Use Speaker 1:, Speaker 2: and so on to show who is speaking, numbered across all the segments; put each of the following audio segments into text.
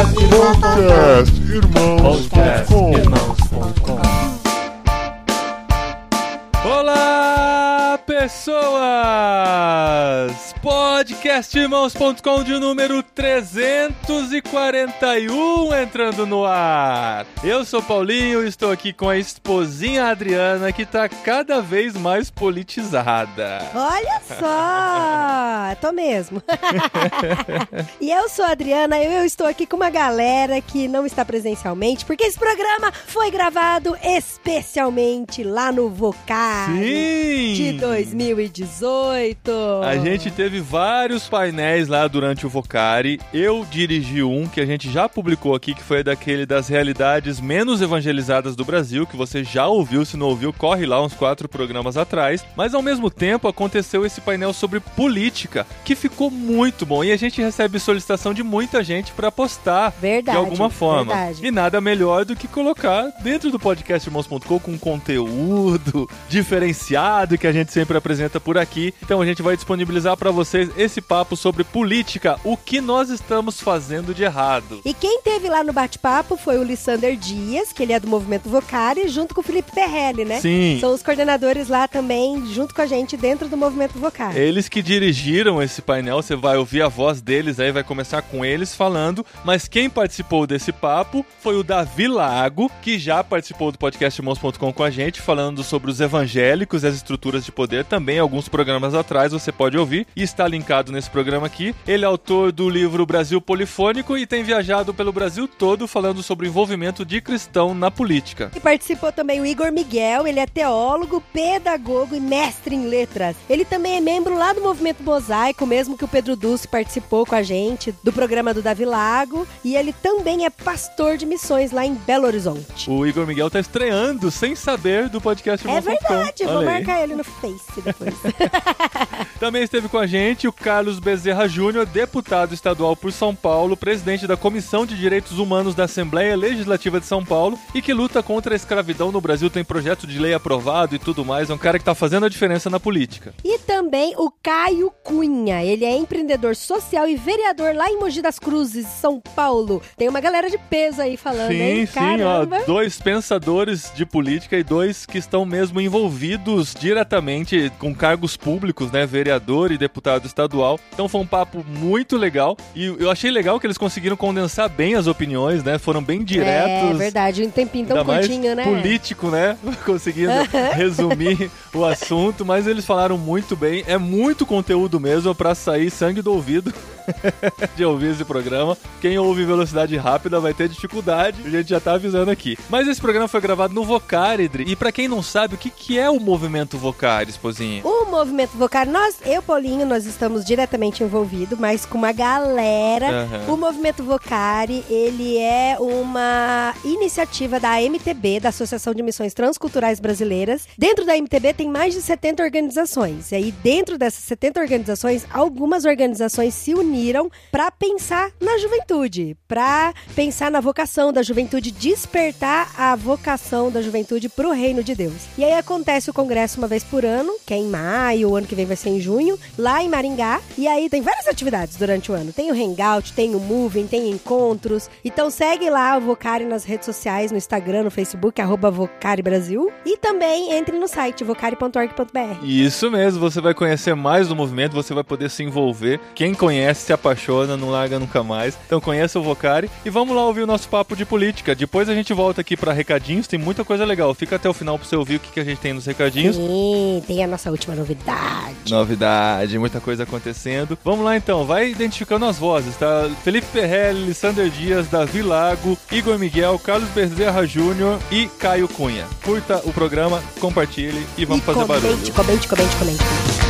Speaker 1: Podcast
Speaker 2: Irmãos.com
Speaker 3: Irmãos.com
Speaker 2: Olá, pessoas! Podcastirmãos.com de número 341 entrando no ar. Eu sou Paulinho e estou aqui com a esposinha Adriana que tá cada vez mais politizada.
Speaker 4: Olha só! Tô mesmo. e eu sou a Adriana e eu estou aqui com uma galera que não está presencialmente, porque esse programa foi gravado especialmente lá no Vocar
Speaker 2: Sim!
Speaker 4: de 2018.
Speaker 2: A gente teve vários painéis lá durante o Vocari. Eu dirigi um que a gente já publicou aqui, que foi daquele das realidades menos evangelizadas do Brasil, que você já ouviu, se não ouviu, corre lá uns quatro programas atrás. Mas ao mesmo tempo aconteceu esse painel sobre política, que ficou muito bom. E a gente recebe solicitação de muita gente para postar
Speaker 4: Verdade,
Speaker 2: de alguma forma.
Speaker 4: verdade.
Speaker 2: E nada melhor do que colocar dentro do podcast Irmãos.com com conteúdo diferenciado que a gente sempre apresenta por aqui. Então a gente vai disponibilizar para vocês esse papo sobre política, o que nós estamos fazendo de errado.
Speaker 4: E quem teve lá no bate-papo foi o Lissander Dias, que ele é do Movimento Vocari, junto com o Felipe Perrelli, né?
Speaker 2: Sim.
Speaker 4: São os coordenadores lá também, junto com a gente, dentro do Movimento Vocari.
Speaker 2: Eles que dirigiram esse painel, você vai ouvir a voz deles aí, vai começar com eles falando. Mas quem participou desse papo foi o Davi Lago, que já participou do podcast Irmãos.com com a gente, falando sobre os evangélicos e as estruturas de poder. Também alguns programas atrás você pode ouvir e está linkado nesse programa aqui. Ele é autor do livro Brasil Polifônico e tem viajado pelo Brasil todo falando sobre o envolvimento de cristão na política.
Speaker 4: E participou também o Igor Miguel, ele é teólogo, pedagogo e mestre em letras. Ele também é membro lá do Movimento Mosaico, mesmo que o Pedro Dulce participou com a gente do programa do Davi Lago. E ele também é pastor de missões lá em Belo Horizonte.
Speaker 2: O Igor Miguel está estreando sem saber do podcast
Speaker 4: É verdade, vou marcar ele no Face depois.
Speaker 2: Também esteve com a gente o Carlos Bezerra Júnior, deputado estadual por São Paulo, presidente da Comissão de Direitos Humanos da Assembleia Legislativa de São Paulo e que luta contra a escravidão no Brasil, tem projeto de lei aprovado e tudo mais. É um cara que tá fazendo a diferença na política.
Speaker 4: E também o Caio Cunha. Ele é empreendedor social e vereador lá em Mogi das Cruzes, São Paulo. Tem uma galera de peso aí falando, hein?
Speaker 2: Sim, sim, ó, dois pensadores de política e dois que estão mesmo envolvidos diretamente com cargos públicos, né, vereador e deputado estadual. Então foi um papo muito legal e eu achei legal que eles conseguiram condensar bem as opiniões, né? Foram bem diretos.
Speaker 4: É verdade, um tempinho tão curtinho, né?
Speaker 2: político, né? Conseguindo resumir o assunto, mas eles falaram muito bem. É muito conteúdo mesmo pra sair sangue do ouvido de ouvir esse programa. Quem ouve velocidade rápida vai ter dificuldade, a gente já tá avisando aqui. Mas esse programa foi gravado no Vocaridre. E pra quem não sabe, o que, que é o movimento Vocari, esposinha?
Speaker 4: O movimento Vocari, nós, eu, Paulinho, nós estamos diretamente envolvidos, mas com uma galera.
Speaker 2: Aham.
Speaker 4: O movimento Vocari, ele é uma iniciativa da MTB, da Associação de Missões Transculturais Brasileiras. Dentro da MTB tem mais de 70 organizações. E aí, dentro dessas 70 organizações, algumas organizações se uniram para pensar na juventude, para pensar na vocação da juventude, despertar a vocação da juventude para o reino de Deus. E aí acontece o congresso uma vez por ano, que é em maio, o ano que vem vai ser em junho, lá em Maringá. E aí tem várias atividades durante o ano. Tem o Hangout, tem o Moving, tem encontros. Então segue lá o Vocari nas redes sociais, no Instagram, no Facebook, arroba Vocari Brasil. E também entre no site vocari.org.br.
Speaker 2: Isso mesmo, você vai conhecer mais do movimento, você vai poder se envolver. Quem conhece se apaixona, não larga nunca mais. Então conheça o Vocari e vamos lá ouvir o nosso papo de política. Depois a gente volta aqui pra recadinhos, tem muita coisa legal. Fica até o final pra você ouvir o que, que a gente tem nos recadinhos.
Speaker 4: Sim, tem a nossa última novidade.
Speaker 2: Novidade, muita coisa acontecendo. Vamos lá então, vai identificando as vozes, tá? Felipe Perrelli, Sander Dias, Davi Lago, Igor Miguel, Carlos Bezerra Júnior e Caio Cunha. Curta o programa, compartilhe e vamos
Speaker 4: e
Speaker 2: fazer
Speaker 4: comente,
Speaker 2: barulho.
Speaker 4: comente, comente, comente.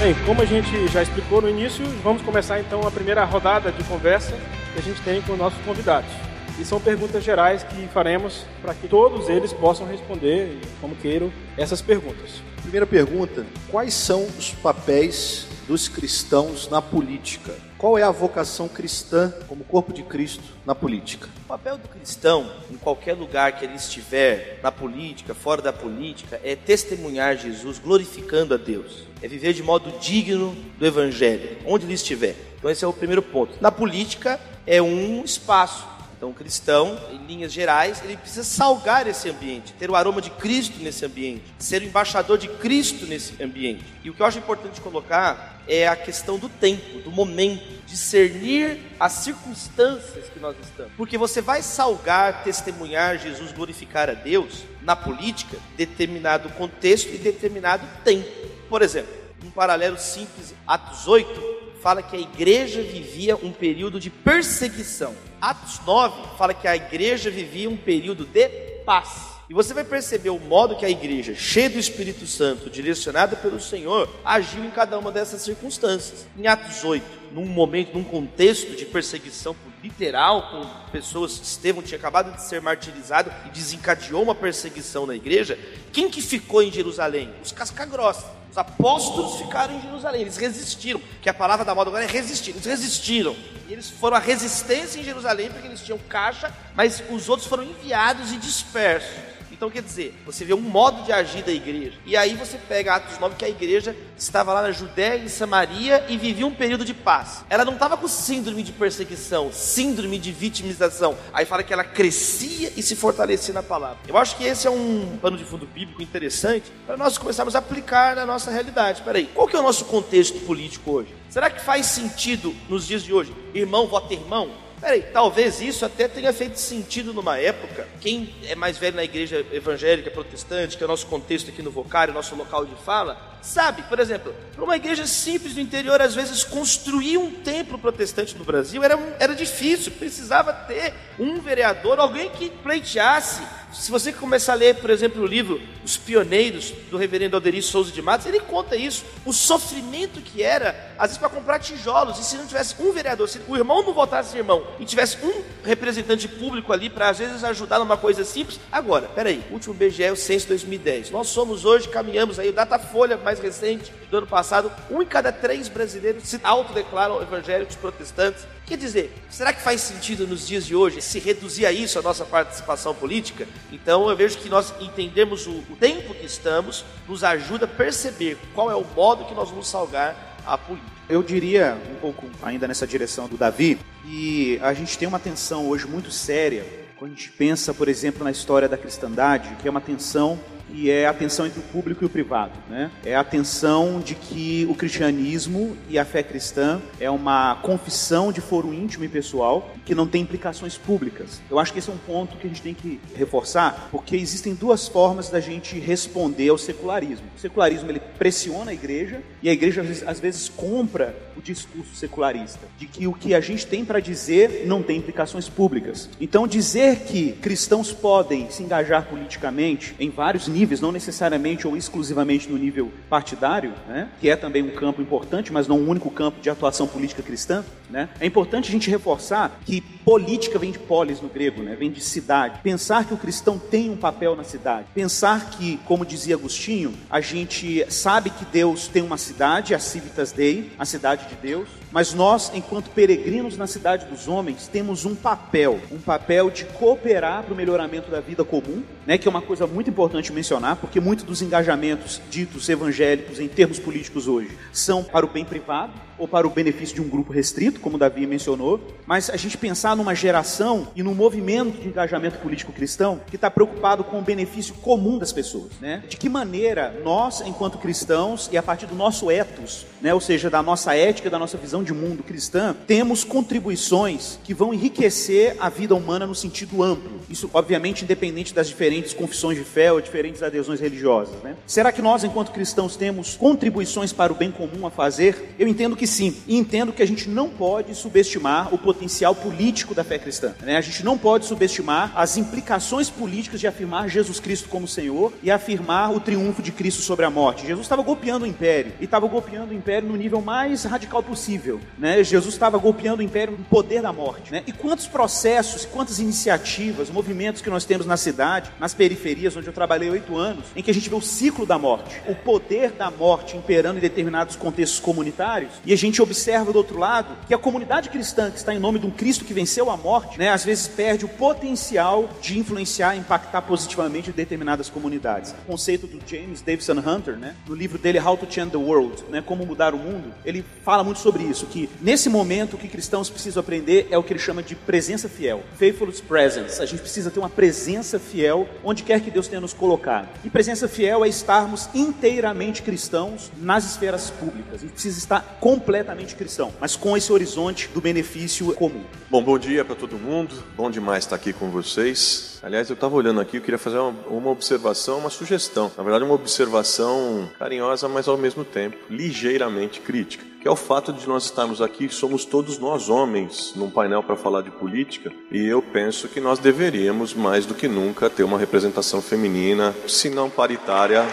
Speaker 3: Bem, como a gente já explicou no início, vamos começar então a primeira rodada de conversa que a gente tem com nossos convidados. E são perguntas gerais que faremos para que todos eles possam responder, como queiram, essas perguntas.
Speaker 1: Primeira pergunta: quais são os papéis dos cristãos na política? Qual é a vocação cristã como corpo de Cristo na política?
Speaker 5: O papel do cristão, em qualquer lugar que ele estiver, na política, fora da política, é testemunhar Jesus, glorificando a Deus. É viver de modo digno do Evangelho, onde ele estiver. Então, esse é o primeiro ponto. Na política, é um espaço então, o cristão, em linhas gerais, ele precisa salgar esse ambiente, ter o aroma de Cristo nesse ambiente, ser o embaixador de Cristo nesse ambiente. E o que eu acho importante colocar é a questão do tempo, do momento, discernir as circunstâncias que nós estamos. Porque você vai salgar, testemunhar Jesus, glorificar a Deus na política, determinado contexto e determinado tempo. Por exemplo, um paralelo simples, Atos 8, fala que a igreja vivia um período de perseguição. Atos 9 fala que a igreja vivia um período de paz. E você vai perceber o modo que a igreja, cheia do Espírito Santo, direcionada pelo Senhor, agiu em cada uma dessas circunstâncias. Em Atos 8, num momento, num contexto de perseguição literal, com pessoas, Estevão tinha acabado de ser martirizado e desencadeou uma perseguição na igreja, quem que ficou em Jerusalém? Os casca-grossa. Os apóstolos ficaram em Jerusalém, eles resistiram, que a palavra da moda agora é resistir, eles resistiram. E eles foram a resistência em Jerusalém porque eles tinham caixa, mas os outros foram enviados e dispersos. Então, quer dizer, você vê um modo de agir da igreja. E aí você pega Atos 9, que a igreja estava lá na Judéia e Samaria e vivia um período de paz. Ela não estava com síndrome de perseguição, síndrome de vitimização. Aí fala que ela crescia e se fortalecia na palavra. Eu acho que esse é um pano de fundo bíblico interessante para nós começarmos a aplicar na nossa realidade. Espera aí, qual que é o nosso contexto político hoje? Será que faz sentido nos dias de hoje? Irmão vota irmão? Peraí, talvez isso até tenha feito sentido numa época. Quem é mais velho na igreja evangélica, protestante, que é o nosso contexto aqui no Vocário, nosso local de fala, sabe, por exemplo, para uma igreja simples do interior, às vezes construir um templo protestante no Brasil era, era difícil, precisava ter um vereador, alguém que pleiteasse se você começar a ler, por exemplo, o livro Os Pioneiros, do reverendo Alderir Souza de Matos, ele conta isso, o sofrimento que era, às vezes, para comprar tijolos, e se não tivesse um vereador, se o irmão não votasse irmão, e tivesse um representante público ali para, às vezes, ajudar numa coisa simples. Agora, peraí, último BGE é o censo 2010. Nós somos hoje, caminhamos aí, o Datafolha mais recente, do ano passado, um em cada três brasileiros se autodeclaram evangélicos protestantes. Quer dizer, será que faz sentido nos dias de hoje se reduzir a isso a nossa participação política? Então eu vejo que nós entendemos o, o tempo que estamos, nos ajuda a perceber qual é o modo que nós vamos salgar a política.
Speaker 1: Eu diria, um pouco ainda nessa direção do Davi, e a gente tem uma tensão hoje muito séria quando a gente pensa, por exemplo, na história da cristandade, que é uma tensão e é a tensão entre o público e o privado. Né? É a tensão de que o cristianismo e a fé cristã é uma confissão de foro íntimo e pessoal que não tem implicações públicas. Eu acho que esse é um ponto que a gente tem que reforçar, porque existem duas formas da gente responder ao secularismo. O secularismo ele pressiona a igreja e a igreja às vezes compra o discurso secularista de que o que a gente tem para dizer não tem implicações públicas. Então dizer que cristãos podem se engajar politicamente em vários níveis níveis, não necessariamente ou exclusivamente no nível partidário, né, que é também um campo importante, mas não um único campo de atuação política cristã. Né, é importante a gente reforçar que política vem de polis no grego, né, vem de cidade. Pensar que o cristão tem um papel na cidade. Pensar que, como dizia Agostinho, a gente sabe que Deus tem uma cidade, a Civitas Dei, a cidade de Deus, mas nós, enquanto peregrinos na cidade dos homens, temos um papel, um papel de cooperar para o melhoramento da vida comum, né, que é uma coisa muito importante mencionar, porque muitos dos engajamentos ditos evangélicos em termos políticos hoje são para o bem privado ou para o benefício de um grupo restrito, como Davi mencionou, mas a gente pensar numa geração e num movimento de engajamento político cristão que está preocupado com o benefício comum das pessoas, né? De que maneira nós, enquanto cristãos, e a partir do nosso ethos, né, ou seja, da nossa ética, da nossa visão de mundo cristã, temos contribuições que vão enriquecer a vida humana no sentido amplo. Isso, obviamente, independente das diferentes confissões de fé ou diferentes adesões religiosas, né? Será que nós, enquanto cristãos, temos contribuições para o bem comum a fazer? Eu entendo que sim. Entendo que a gente não pode subestimar o potencial político da fé cristã. Né? A gente não pode subestimar as implicações políticas de afirmar Jesus Cristo como Senhor e afirmar o triunfo de Cristo sobre a morte. Jesus estava golpeando o império e estava golpeando o império no nível mais radical possível. Né? Jesus estava golpeando o império com o poder da morte. Né? E quantos processos, quantas iniciativas, movimentos que nós temos na cidade, nas periferias, onde eu trabalhei oito anos, em que a gente vê o ciclo da morte, o poder da morte imperando em determinados contextos comunitários, e a gente observa do outro lado que a comunidade cristã que está em nome de um Cristo que venceu a morte, né, às vezes perde o potencial de influenciar, impactar positivamente determinadas comunidades. O conceito do James Davison Hunter, né, no livro dele How to Change the World, né, como mudar o mundo, ele fala muito sobre isso, que nesse momento o que cristãos precisam aprender é o que ele chama de presença fiel, faithful presence. A gente precisa ter uma presença fiel onde quer que Deus tenha nos colocado. E presença fiel é estarmos inteiramente cristãos nas esferas públicas. A gente precisa estar completamente cristão, mas com esse horizonte do benefício comum.
Speaker 6: Bom, bom dia para todo mundo. Bom demais estar aqui com vocês. Aliás, eu estava olhando aqui, eu queria fazer uma, uma, observação, uma sugestão. Na verdade, uma observação carinhosa, mas ao mesmo tempo ligeiramente crítica. Que é o fato de nós estarmos aqui, somos todos nós homens, num painel para falar de política, e eu penso que nós deveríamos, mais do que nunca, ter uma representação feminina, se não paritária.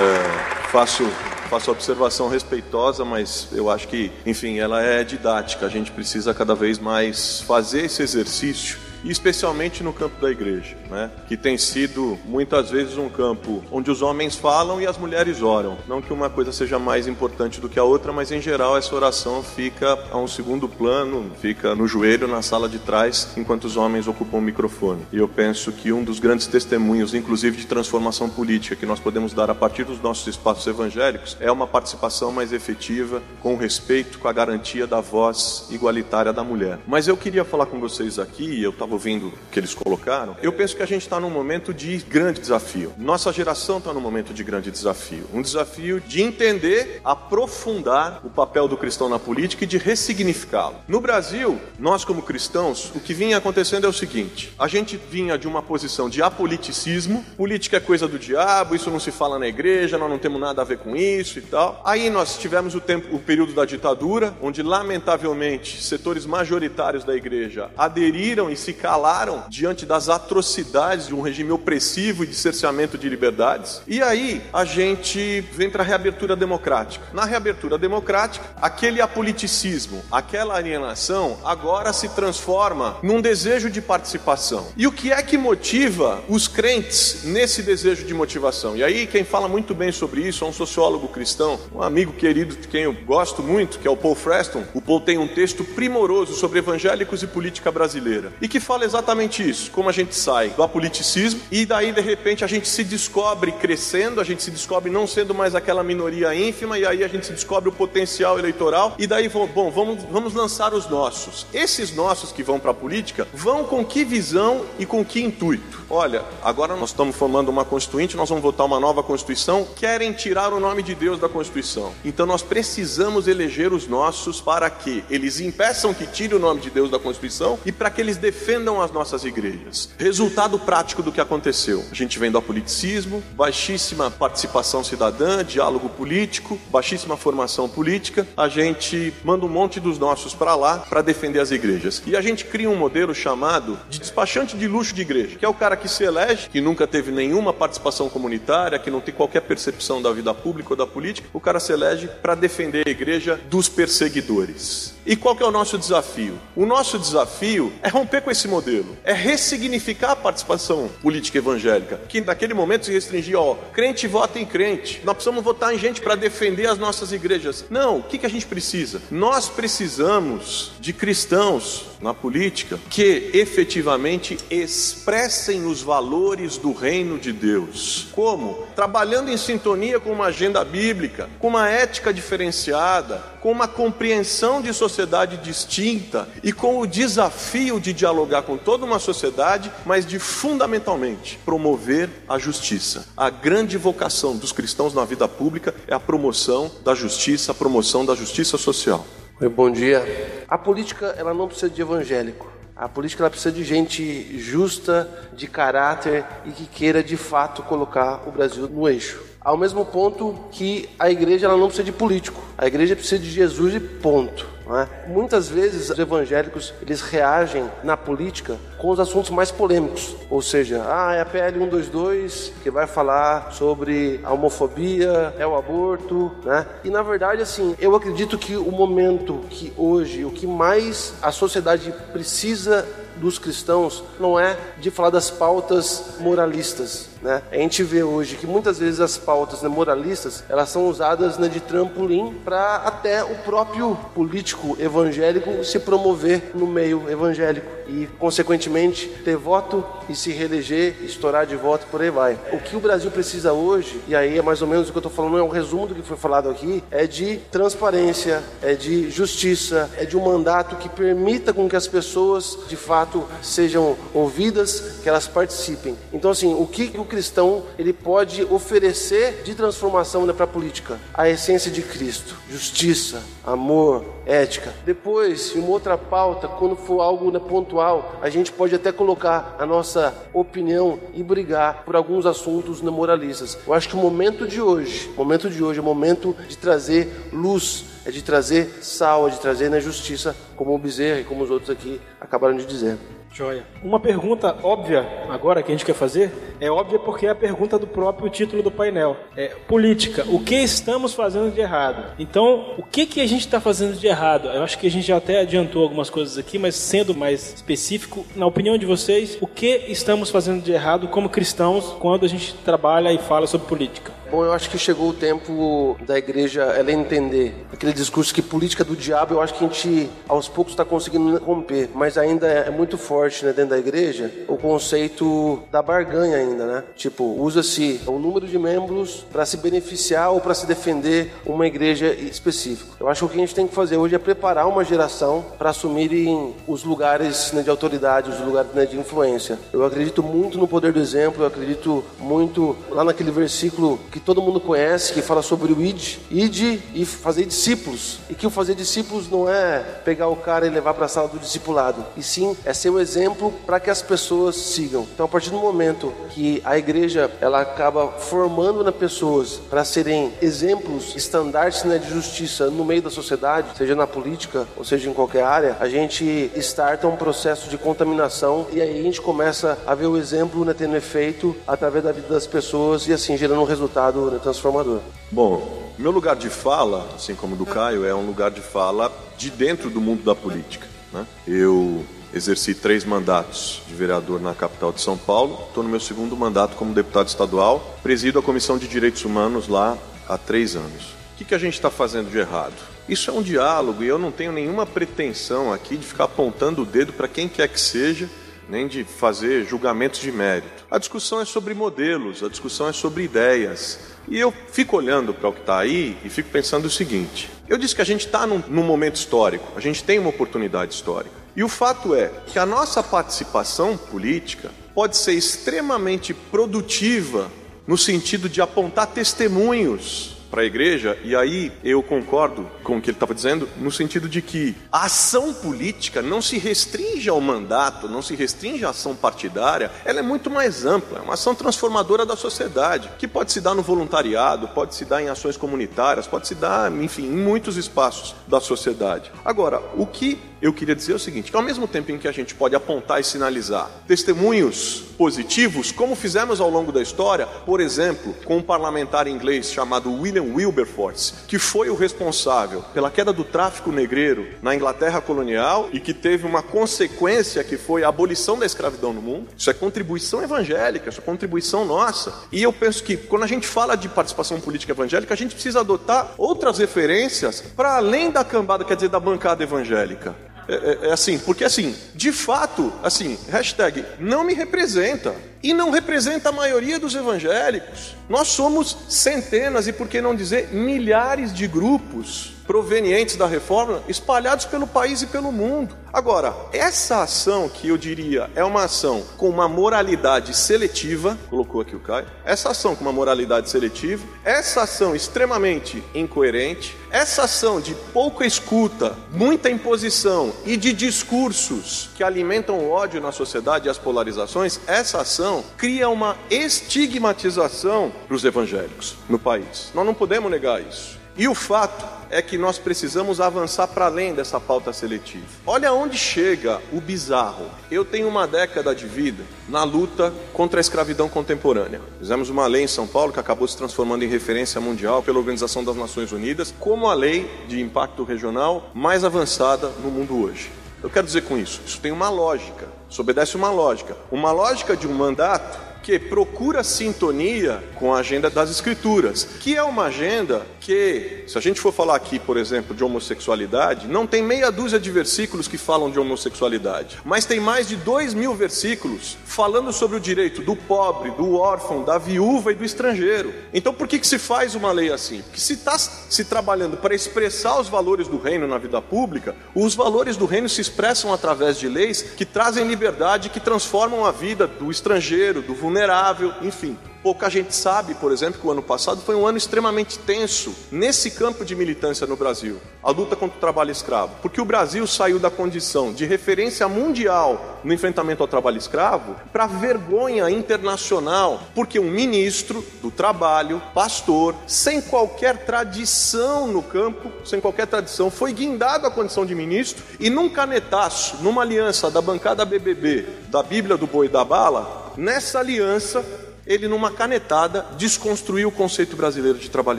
Speaker 6: É, faço faço observação respeitosa, mas eu acho que, enfim, ela é didática. A gente precisa cada vez mais fazer esse exercício especialmente no campo da igreja, né? que tem sido muitas vezes um campo onde os homens falam e as mulheres oram. Não que uma coisa seja mais importante do que a outra, mas em geral essa oração fica a um segundo plano, fica no joelho na sala de trás, enquanto os homens ocupam o microfone. E eu penso que um dos grandes testemunhos, inclusive de transformação política, que nós podemos dar a partir dos nossos espaços evangélicos, é uma participação mais efetiva, com respeito, com a garantia da voz igualitária da mulher. Mas eu queria falar com vocês aqui, eu estava ouvindo que eles colocaram, eu penso que a gente está num momento de grande desafio. Nossa geração está num momento de grande desafio. Um desafio de entender, aprofundar o papel do cristão na política e de ressignificá-lo. No Brasil, nós como cristãos, o que vinha acontecendo é o seguinte: a gente vinha de uma posição de apoliticismo, política é coisa do diabo, isso não se fala na igreja, nós não temos nada a ver com isso e tal. Aí nós tivemos o tempo, o período da ditadura, onde lamentavelmente setores majoritários da igreja aderiram e se calaram diante das atrocidades de um regime opressivo e de cerceamento de liberdades. E aí a gente vem para a reabertura democrática. Na reabertura democrática, aquele apoliticismo, aquela alienação, agora se transforma num desejo de participação. E o que é que motiva os crentes nesse desejo de motivação? E aí quem fala muito bem sobre isso é um sociólogo cristão, um amigo querido de quem eu gosto muito, que é o Paul Freston. O Paul tem um texto primoroso sobre evangélicos e política brasileira. E que fala exatamente isso, como a gente sai do apoliticismo e daí de repente a gente se descobre crescendo, a gente se descobre não sendo mais aquela minoria ínfima e aí a gente se descobre o potencial eleitoral e daí bom, vamos, vamos lançar os nossos. Esses nossos que vão para a política vão com que visão e com que intuito? Olha, agora nós estamos formando uma constituinte, nós vamos votar uma nova constituição, querem tirar o nome de Deus da constituição. Então nós precisamos eleger os nossos para que eles impeçam que tire o nome de Deus da constituição e para que eles defendam defendam as nossas igrejas. Resultado prático do que aconteceu: a gente vem do apoliticismo, baixíssima participação cidadã, diálogo político, baixíssima formação política. A gente manda um monte dos nossos para lá para defender as igrejas. E a gente cria um modelo chamado de despachante de luxo de igreja, que é o cara que se elege, que nunca teve nenhuma participação comunitária, que não tem qualquer percepção da vida pública ou da política. O cara se elege para defender a igreja dos perseguidores. E qual que é o nosso desafio? O nosso desafio é romper com esse modelo, é ressignificar a participação política evangélica, que naquele momento se restringia, ó, crente vota em crente. Nós precisamos votar em gente para defender as nossas igrejas. Não, o que, que a gente precisa? Nós precisamos de cristãos na política que efetivamente expressem os valores do reino de Deus. Como? Trabalhando em sintonia com uma agenda bíblica, com uma ética diferenciada, com uma compreensão de sociedade distinta e com o desafio de dialogar com toda uma sociedade, mas de fundamentalmente promover a justiça. A grande vocação dos cristãos na vida pública é a promoção da justiça, a promoção da justiça social.
Speaker 7: Oi, bom dia. A política ela não precisa de evangélico. A política ela precisa de gente justa, de caráter e que queira de fato colocar o Brasil no eixo. Ao mesmo ponto que a igreja ela não precisa de político. A igreja precisa de Jesus e ponto. É? Muitas vezes os evangélicos eles reagem na política com os assuntos mais polêmicos, ou seja, ah, é a PL 122 que vai falar sobre a homofobia, é o aborto, né? E na verdade, assim, eu acredito que o momento que hoje, o que mais a sociedade precisa dos cristãos não é de falar das pautas moralistas, né? A gente vê hoje que muitas vezes as pautas né, moralistas elas são usadas né, de trampolim para até o próprio político evangélico se promover no meio evangélico e, consequentemente, ter voto e se reeleger, estourar de voto por aí vai. O que o Brasil precisa hoje, e aí é mais ou menos o que eu estou falando, é um resumo do que foi falado aqui, é de transparência, é de justiça, é de um mandato que permita com que as pessoas, de fato, sejam ouvidas, que elas participem. Então, assim, o que o cristão ele pode oferecer de transformação né, para a política? A essência de Cristo, justiça, amor, ética. Depois, em uma outra pauta, quando for algo né, pontual, a gente pode até colocar a nossa opinião e brigar por alguns assuntos né, moralistas. Eu acho que o momento de hoje, o momento de hoje é o momento de trazer luz, é de trazer sal, é de trazer na né, justiça, como o Bezerra e como os outros aqui acabaram de dizer.
Speaker 3: Joia. Uma pergunta óbvia agora que a gente quer fazer é óbvia porque é a pergunta do próprio título do painel. É política. O que estamos fazendo de errado? Então, o que que a gente está fazendo de errado? Eu acho que a gente já até adiantou algumas coisas aqui, mas sendo mais específico, na opinião de vocês, o que estamos fazendo de errado como cristãos quando a gente trabalha e fala sobre política?
Speaker 7: Bom, eu acho que chegou o tempo da igreja ela entender aquele discurso que política do diabo. Eu acho que a gente aos poucos está conseguindo romper, mas ainda é muito forte né, dentro da igreja o conceito da barganha ainda, né? Tipo, usa-se o número de membros para se beneficiar ou para se defender uma igreja específica. Eu acho que o que a gente tem que fazer hoje é preparar uma geração para assumirem os lugares né, de autoridade, os lugares né, de influência. Eu acredito muito no poder do exemplo. Eu acredito muito lá naquele versículo que que todo mundo conhece, que fala sobre o id, id e fazer discípulos. E que o fazer discípulos não é pegar o cara e levar para a sala do discipulado, e sim é ser o exemplo para que as pessoas sigam. Então, a partir do momento que a igreja ela acaba formando na pessoas para serem exemplos, estandartes né, de justiça no meio da sociedade, seja na política ou seja em qualquer área, a gente starta um processo de contaminação e aí a gente começa a ver o exemplo né, tendo efeito através da vida das pessoas e assim gerando um resultado transformador.
Speaker 6: Bom, meu lugar de fala, assim como do Caio, é um lugar de fala de dentro do mundo da política. Né? Eu exerci três mandatos de vereador na capital de São Paulo, estou no meu segundo mandato como deputado estadual, presido a Comissão de Direitos Humanos lá há três anos. O que, que a gente está fazendo de errado? Isso é um diálogo e eu não tenho nenhuma pretensão aqui de ficar apontando o dedo para quem quer que seja nem de fazer julgamentos de mérito. A discussão é sobre modelos, a discussão é sobre ideias. E eu fico olhando para o que está aí e fico pensando o seguinte: eu disse que a gente está num, num momento histórico, a gente tem uma oportunidade histórica. E o fato é que a nossa participação política pode ser extremamente produtiva no sentido de apontar testemunhos para a igreja, e aí eu concordo com o que ele estava dizendo, no sentido de que a ação política não se restringe ao mandato, não se restringe à ação partidária, ela é muito mais ampla, é uma ação transformadora da sociedade, que pode se dar no voluntariado, pode se dar em ações comunitárias, pode se dar, enfim, em muitos espaços da sociedade. Agora, o que eu queria dizer o seguinte: que ao mesmo tempo em que a gente pode apontar e sinalizar testemunhos positivos, como fizemos ao longo da história, por exemplo, com um parlamentar inglês chamado William Wilberforce, que foi o responsável pela queda do tráfico negreiro na Inglaterra colonial e que teve uma consequência que foi a abolição da escravidão no mundo. Isso é contribuição evangélica, isso é contribuição nossa. E eu penso que quando a gente fala de participação política evangélica, a gente precisa adotar outras referências para além da cambada, quer dizer, da bancada evangélica. É, é, é, assim, porque assim, de fato, assim, hashtag não me representa e não representa a maioria dos evangélicos. Nós somos centenas e por que não dizer milhares de grupos provenientes da reforma espalhados pelo país e pelo mundo. Agora, essa ação que eu diria é uma ação com uma moralidade seletiva, colocou aqui o Caio, essa ação com uma moralidade seletiva, essa ação extremamente incoerente, essa ação de pouca escuta, muita imposição e de discursos que alimentam o ódio na sociedade e as polarizações, essa ação cria uma estigmatização para os evangélicos no país. Nós não podemos negar isso. E o fato é que nós precisamos avançar para além dessa pauta seletiva. Olha onde chega o bizarro. Eu tenho uma década de vida na luta contra a escravidão contemporânea. Fizemos uma lei em São Paulo que acabou se transformando em referência mundial pela Organização das Nações Unidas como a lei de impacto regional mais avançada no mundo hoje. Eu quero dizer com isso, isso tem uma lógica, isso obedece uma lógica. Uma lógica de um mandato que procura sintonia com a agenda das escrituras, que é uma agenda que, se a gente for falar aqui, por exemplo, de homossexualidade, não tem meia dúzia de versículos que falam de homossexualidade, mas tem mais de dois mil versículos falando sobre o direito do pobre, do órfão, da viúva e do estrangeiro. Então, por que, que se faz uma lei assim? Porque se está se trabalhando para expressar os valores do reino na vida pública, os valores do reino se expressam através de leis que trazem liberdade, que transformam a vida do estrangeiro, do vulnerável vulnerável, enfim. Pouca gente sabe, por exemplo, que o ano passado foi um ano extremamente tenso nesse campo de militância no Brasil, a luta contra o trabalho escravo, porque o Brasil saiu da condição de referência mundial no enfrentamento ao trabalho escravo para vergonha internacional, porque um ministro do trabalho, pastor, sem qualquer tradição no campo, sem qualquer tradição, foi guindado à condição de ministro e num canetaço, numa aliança da bancada BBB, da Bíblia do Boi da Bala, nessa aliança ele, numa canetada, desconstruiu o conceito brasileiro de trabalho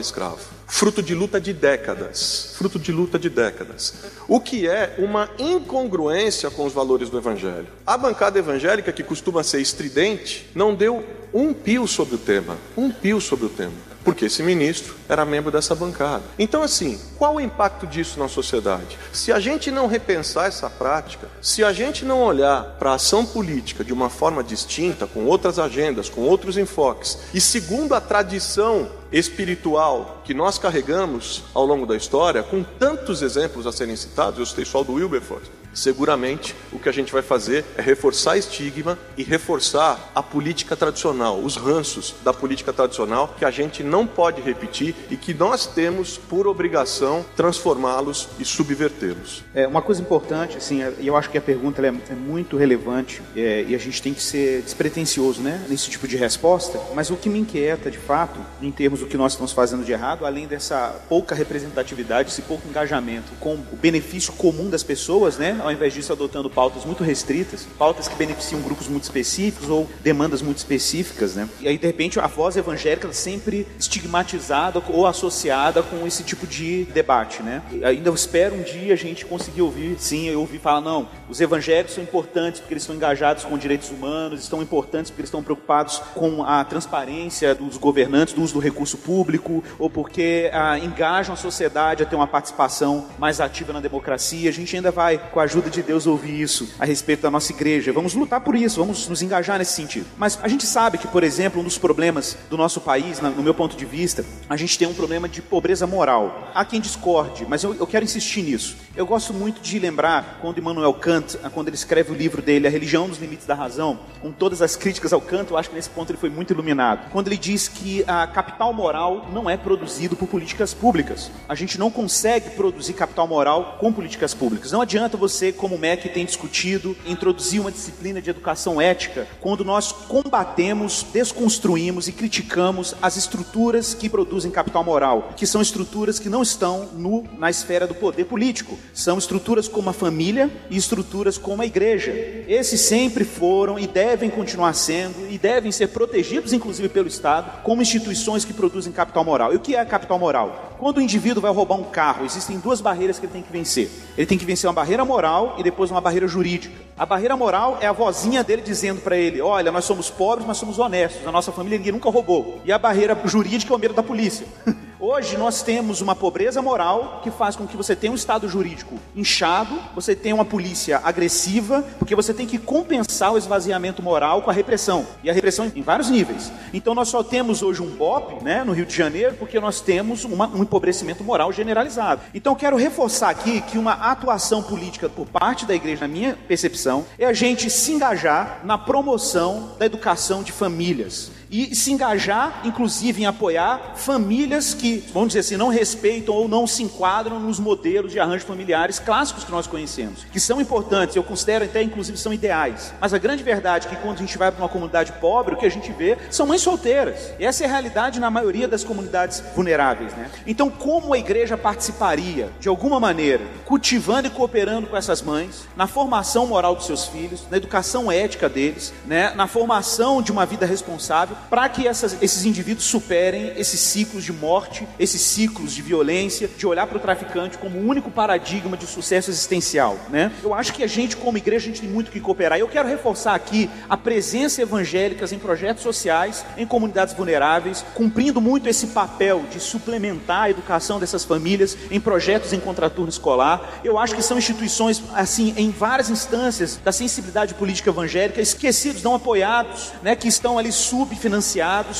Speaker 6: escravo. Fruto de luta de décadas. Fruto de luta de décadas. O que é uma incongruência com os valores do Evangelho. A bancada evangélica, que costuma ser estridente, não deu um pio sobre o tema. Um pio sobre o tema porque esse ministro era membro dessa bancada. Então, assim, qual o impacto disso na sociedade? Se a gente não repensar essa prática, se a gente não olhar para a ação política de uma forma distinta, com outras agendas, com outros enfoques, e segundo a tradição espiritual que nós carregamos ao longo da história, com tantos exemplos a serem citados, eu citei só do Wilberforce, seguramente o que a gente vai fazer é reforçar estigma e reforçar a política tradicional, os ranços da política tradicional que a gente não pode repetir e que nós temos por obrigação transformá-los e subvertê-los.
Speaker 1: É uma coisa importante, assim, e eu acho que a pergunta é, é, muito relevante é, e a gente tem que ser despretensioso, né, nesse tipo de resposta. Mas o que me inquieta, de fato, em termos do que nós estamos fazendo de errado, além dessa pouca representatividade, esse pouco engajamento com o benefício comum das pessoas, né, ao invés disso adotando pautas muito restritas, pautas que beneficiam grupos muito específicos ou demandas muito específicas, né? E aí de repente a voz evangélica sempre estigmatizada ou associada com esse tipo de debate, né? E ainda eu espero um dia a gente conseguir ouvir, sim, eu ouvi falar não, os evangélicos são importantes porque eles estão engajados com direitos humanos, estão importantes porque eles estão preocupados com a transparência dos governantes, do uso do recurso público, ou porque ah, engajam a sociedade a ter uma participação mais ativa na democracia. A gente ainda vai, com a ajuda de Deus, ouvir isso a respeito da nossa igreja. Vamos lutar por isso, vamos nos engajar nesse sentido. Mas a gente sabe que, por exemplo, um dos problemas do nosso país, no meu ponto de vista, a gente tem um problema de pobreza moral. Há quem discorde, mas eu, eu quero insistir nisso. Eu gosto muito de lembrar quando Immanuel Kant, quando ele escreve o livro dele, A Religião dos Limites da Razão, com todas as críticas ao Kant, eu acho que nesse ponto ele foi muito iluminado. Quando ele diz que a capital moral não é produzido por políticas públicas. A gente não consegue produzir capital moral com políticas públicas. Não adianta você, como o MEC tem discutido, introduzir uma disciplina de educação ética quando nós combatemos, desconstruímos e criticamos as estruturas que produzem capital moral, que são estruturas que não estão no, na esfera do poder político. São estruturas como a família e estruturas como a igreja. Esses sempre foram e devem continuar sendo e devem ser protegidos, inclusive pelo Estado, como instituições que produzem capital moral. E o que é capital moral? Quando o indivíduo vai roubar um carro, existem duas barreiras que ele tem que vencer. Ele tem que vencer uma barreira moral e depois uma barreira jurídica. A barreira moral é a vozinha dele dizendo para ele: Olha, nós somos pobres, mas somos honestos. A nossa família ninguém nunca roubou. E a barreira jurídica é o medo da polícia. Hoje nós temos uma pobreza moral que faz com que você tenha um Estado jurídico inchado, você tenha uma polícia agressiva, porque você tem que compensar o esvaziamento moral com a repressão. E a repressão em vários níveis. Então nós só temos hoje um BOP né, no Rio de Janeiro porque nós temos uma, um empobrecimento moral generalizado. Então quero reforçar aqui que uma atuação política por parte da igreja, na minha percepção, é a gente se engajar na promoção da educação de famílias e se engajar, inclusive, em apoiar famílias que, vamos dizer assim, não respeitam ou não se enquadram nos modelos de arranjos familiares clássicos que nós conhecemos, que são importantes, eu considero até, inclusive, são ideais. Mas a grande verdade é que quando a gente vai para uma comunidade pobre, o que a gente vê são mães solteiras. E essa é a realidade na maioria das comunidades vulneráveis, né? Então, como a igreja participaria, de alguma maneira, cultivando e cooperando com essas mães, na formação moral dos seus filhos, na educação ética deles, né? na formação de uma vida responsável, para que essas, esses indivíduos superem esses ciclos de morte, esses ciclos de violência, de olhar para o traficante como o único paradigma de sucesso existencial, né? Eu acho que a gente, como igreja, a gente tem muito que cooperar. Eu quero reforçar aqui a presença evangélica em projetos sociais, em comunidades vulneráveis, cumprindo muito esse papel de suplementar a educação dessas famílias em projetos em contraturno escolar. Eu acho que são instituições, assim, em várias instâncias da sensibilidade política evangélica, esquecidos, não apoiados, né? Que estão ali subfinanciados,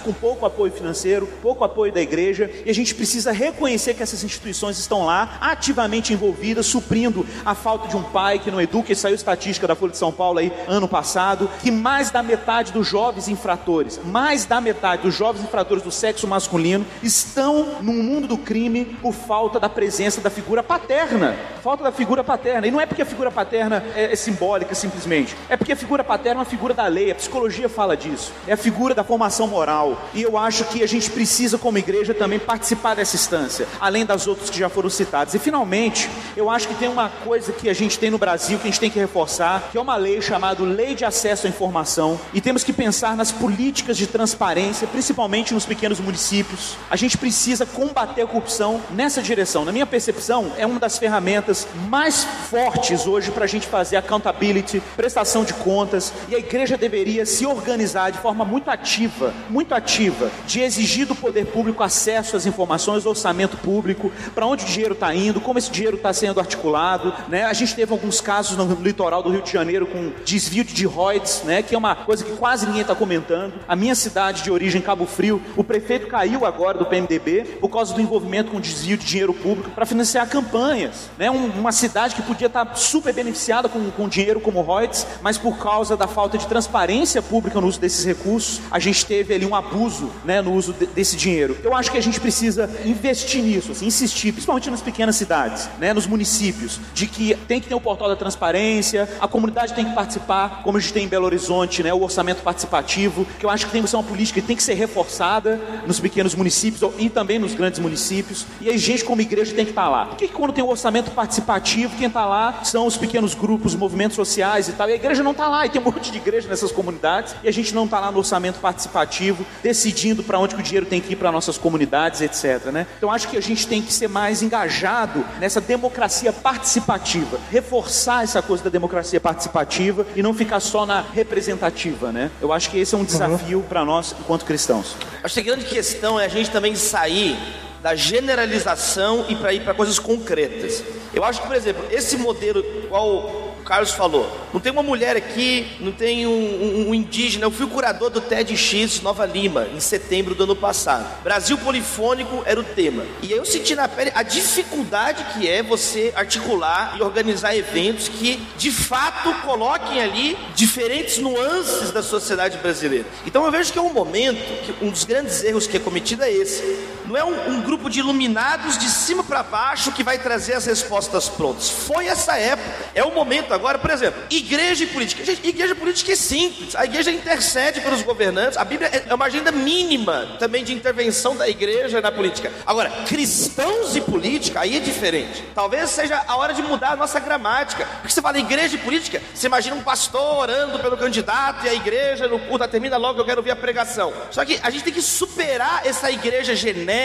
Speaker 1: com pouco apoio financeiro, pouco apoio da igreja, e a gente precisa reconhecer que essas instituições estão lá, ativamente envolvidas, suprindo a falta de um pai que não educa, e saiu estatística da Folha de São Paulo aí ano passado, que mais da metade dos jovens infratores, mais da metade dos jovens infratores do sexo masculino estão no mundo do crime por falta da presença da figura paterna, falta da figura paterna, e não é porque a figura paterna é, é simbólica simplesmente, é porque a figura paterna é uma figura da lei, a psicologia fala disso, é a figura da formação moral, e eu acho que a gente precisa como igreja também participar dessa instância, além das outras que já foram citadas. E finalmente, eu acho que tem uma coisa que a gente tem no Brasil que a gente tem que reforçar, que é uma lei chamada Lei de Acesso à Informação, e temos que pensar nas políticas de transparência, principalmente nos pequenos municípios. A gente precisa combater a corrupção nessa direção. Na minha percepção, é uma das ferramentas mais fortes hoje para a gente fazer accountability, prestação de contas, e a igreja deveria se organizar de forma muito ativa, muito ativa, de exigir do poder público acesso às informações, orçamento público, para onde o dinheiro está indo, como esse dinheiro está sendo articulado. Né? A gente teve alguns casos no litoral do Rio de Janeiro com desvio de royalties, né? que é uma coisa que quase ninguém está comentando. A minha cidade de origem, Cabo Frio, o prefeito caiu agora do PMDB por causa do envolvimento com desvio de dinheiro público para financiar campanhas. Né? Um, uma cidade que podia estar tá super beneficiada com, com dinheiro como royalties, mas por causa da falta de transparência pública no uso desses recursos, a gente teve ali um abuso né, no uso de, desse dinheiro. Eu acho que a gente precisa investir nisso, assim, insistir, principalmente nas pequenas cidades, né, nos municípios, de que tem que ter o portal da transparência, a comunidade tem que participar, como a gente tem em Belo Horizonte, né, o orçamento participativo, que eu acho que tem que ser uma política que tem que ser reforçada nos pequenos municípios e também nos grandes municípios. E a gente, como igreja, tem que estar lá. Por que quando tem o orçamento participativo, quem está lá são os pequenos grupos, movimentos sociais e tal, e a igreja não está lá, e tem um monte de igreja nessas comunidades, e a gente não está lá no orçamento participativo, decidindo para onde que o dinheiro tem que ir para nossas comunidades, etc. Né? Então acho que a gente tem que ser mais engajado nessa democracia participativa, reforçar essa coisa da democracia participativa e não ficar só na representativa, né? Eu acho que esse é um desafio uhum. para nós enquanto cristãos.
Speaker 5: Acho que a grande questão é a gente também sair da generalização e para ir para coisas concretas. Eu acho que, por exemplo, esse modelo, qual Carlos falou. Não tem uma mulher aqui, não tem um, um, um, indígena. Eu fui o curador do TEDx Nova Lima, em setembro do ano passado. Brasil polifônico era o tema. E eu senti na pele a dificuldade que é você articular e organizar eventos que, de fato, coloquem ali diferentes nuances da sociedade brasileira. Então eu vejo que é um momento, que um dos grandes erros que é cometido é esse. Não é um, um grupo de iluminados de cima para baixo que vai trazer as respostas prontas. Foi essa época. É o momento agora por exemplo, igreja e política. Gente, igreja e política é simples. A igreja intercede pelos governantes. A Bíblia é uma agenda mínima também de intervenção da igreja na política. Agora, cristãos e política, aí é diferente. Talvez seja a hora de mudar a nossa gramática. Porque você fala igreja e política, você imagina um pastor orando pelo candidato e a igreja no culto termina logo, eu quero ouvir a pregação. Só que a gente tem que superar essa igreja genérica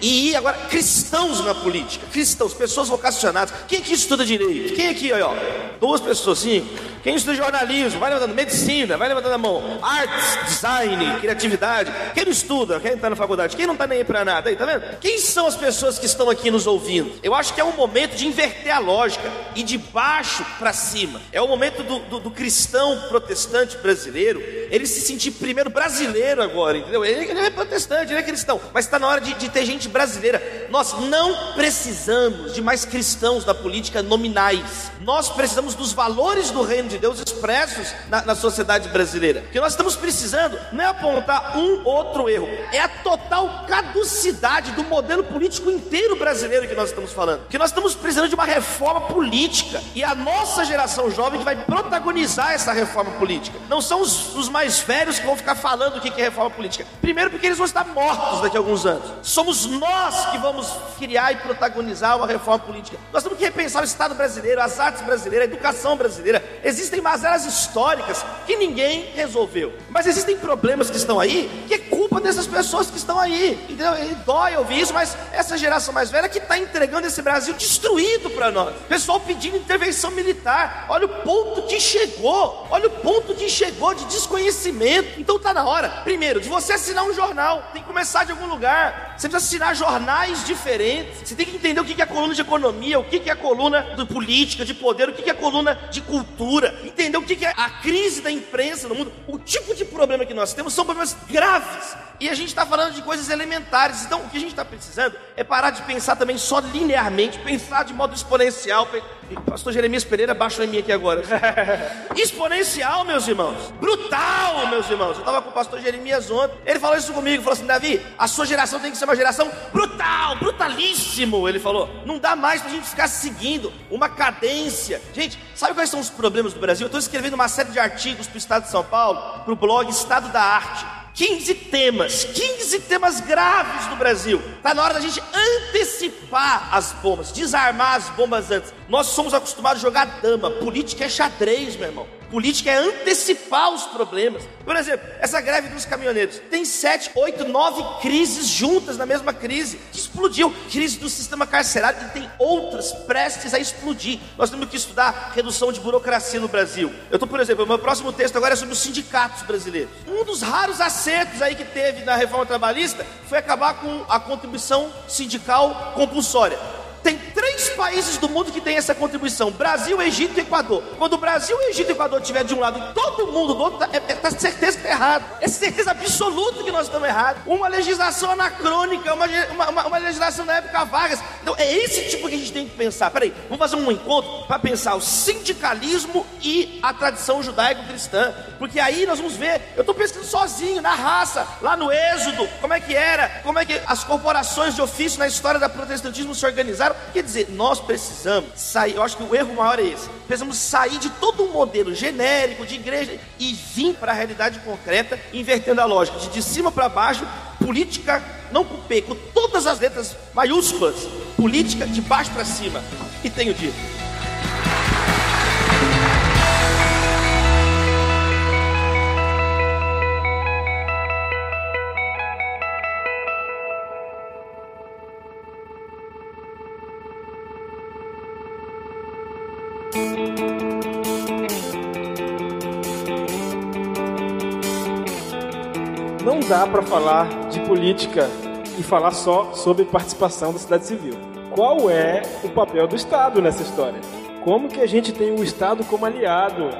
Speaker 5: e ir agora cristãos na política. Cristãos, pessoas vocacionadas. Quem aqui estuda direito? Quem aqui, ó, Duas pessoas, sim. Quem estuda jornalismo, vai levantando. Medicina, vai levantando a mão. Artes, design, criatividade. Quem não estuda, quem está na faculdade, quem não está nem aí para nada, aí, tá vendo? Quem são as pessoas que estão aqui nos ouvindo? Eu acho que é um momento de inverter a lógica e de baixo para cima. É o momento do, do, do, cristão protestante brasileiro, ele se sentir primeiro brasileiro agora, entendeu? Ele, ele é protestante, ele é cristão, mas está na hora de, de ter gente brasileira Nós não precisamos de mais cristãos da política nominais. Nós precisamos dos valores do reino de Deus expressos na, na sociedade brasileira. O que nós estamos precisando não é apontar um outro erro, é a total caducidade do modelo político inteiro brasileiro que nós estamos falando. Que nós estamos precisando de uma reforma política e a nossa geração jovem que vai protagonizar essa reforma política. Não são os, os mais velhos que vão ficar falando o que é reforma política. Primeiro, porque eles vão estar mortos daqui a alguns anos. Somos nós que vamos criar e protagonizar uma reforma política. Nós temos que repensar o Estado brasileiro, as artes brasileiras, a educação brasileira. Existem mazelas históricas que ninguém resolveu. Mas existem problemas que estão aí que é culpa dessas pessoas que estão aí. Entendeu? E dói ouvir isso, mas essa geração mais velha que está entregando esse Brasil destruído para nós. Pessoal pedindo intervenção militar. Olha o ponto que chegou. Olha o ponto que chegou de desconhecimento. Então tá na hora, primeiro, de você assinar um jornal. Tem que começar de algum lugar. Você precisa assinar jornais diferentes. Você tem que entender o que é a coluna de economia, o que é a coluna de política, de poder, o que é a coluna de cultura. Entender o que é a crise da imprensa no mundo. O tipo de problema que nós temos são problemas graves. E a gente está falando de coisas elementares. Então, o que a gente está precisando é parar de pensar também só linearmente, pensar de modo exponencial. Pastor Jeremias Pereira, baixa em mim aqui agora. exponencial, meus irmãos. Brutal, meus irmãos. Eu estava com o pastor Jeremias ontem. Ele falou isso comigo. Falou assim: Davi, a sua geração tem que ser uma geração brutal, brutalíssimo. Ele falou: não dá mais para a gente ficar seguindo uma cadência. Gente, sabe quais são os problemas do Brasil? Eu estou escrevendo uma série de artigos para o Estado de São Paulo, para o blog Estado da Arte. 15 temas, 15 temas graves no Brasil. Está na hora da gente antecipar as bombas, desarmar as bombas antes. Nós somos acostumados a jogar dama, política é xadrez, meu irmão. Política é antecipar os problemas. Por exemplo, essa greve dos caminhoneiros. Tem sete, oito, nove crises juntas na mesma crise. Que explodiu. Crise do sistema carcerário e tem outras prestes a explodir. Nós temos que estudar redução de burocracia no Brasil. Eu estou, por exemplo, meu próximo texto agora é sobre os sindicatos brasileiros. Um dos raros acertos aí que teve na reforma trabalhista foi acabar com a contribuição sindical compulsória. Três países do mundo que tem essa contribuição: Brasil, Egito e Equador. Quando o Brasil, Egito e Equador estiver de um lado e todo mundo do outro, tá, é, é, tá certeza que está errado. É certeza absoluta que nós estamos errados. Uma legislação anacrônica, uma, uma, uma, legislação da época Vargas. Então é esse tipo que a gente tem que pensar. Peraí, vamos fazer um encontro para pensar o sindicalismo e a tradição judaico-cristã. Porque aí nós vamos ver. Eu estou pensando sozinho, na raça, lá no Êxodo, como é que era, como é que as corporações de ofício na história do protestantismo se organizaram. Quer dizer, nós precisamos sair, eu acho que o erro maior é esse. Precisamos sair de todo um modelo genérico de igreja e vir para a realidade concreta, invertendo a lógica de de cima para baixo, política não com P, com todas as letras maiúsculas, política de baixo para cima. E tenho dito.
Speaker 3: Não dá para falar de política e falar só sobre participação da sociedade civil. Qual é o papel do Estado nessa história? Como que a gente tem o Estado como aliado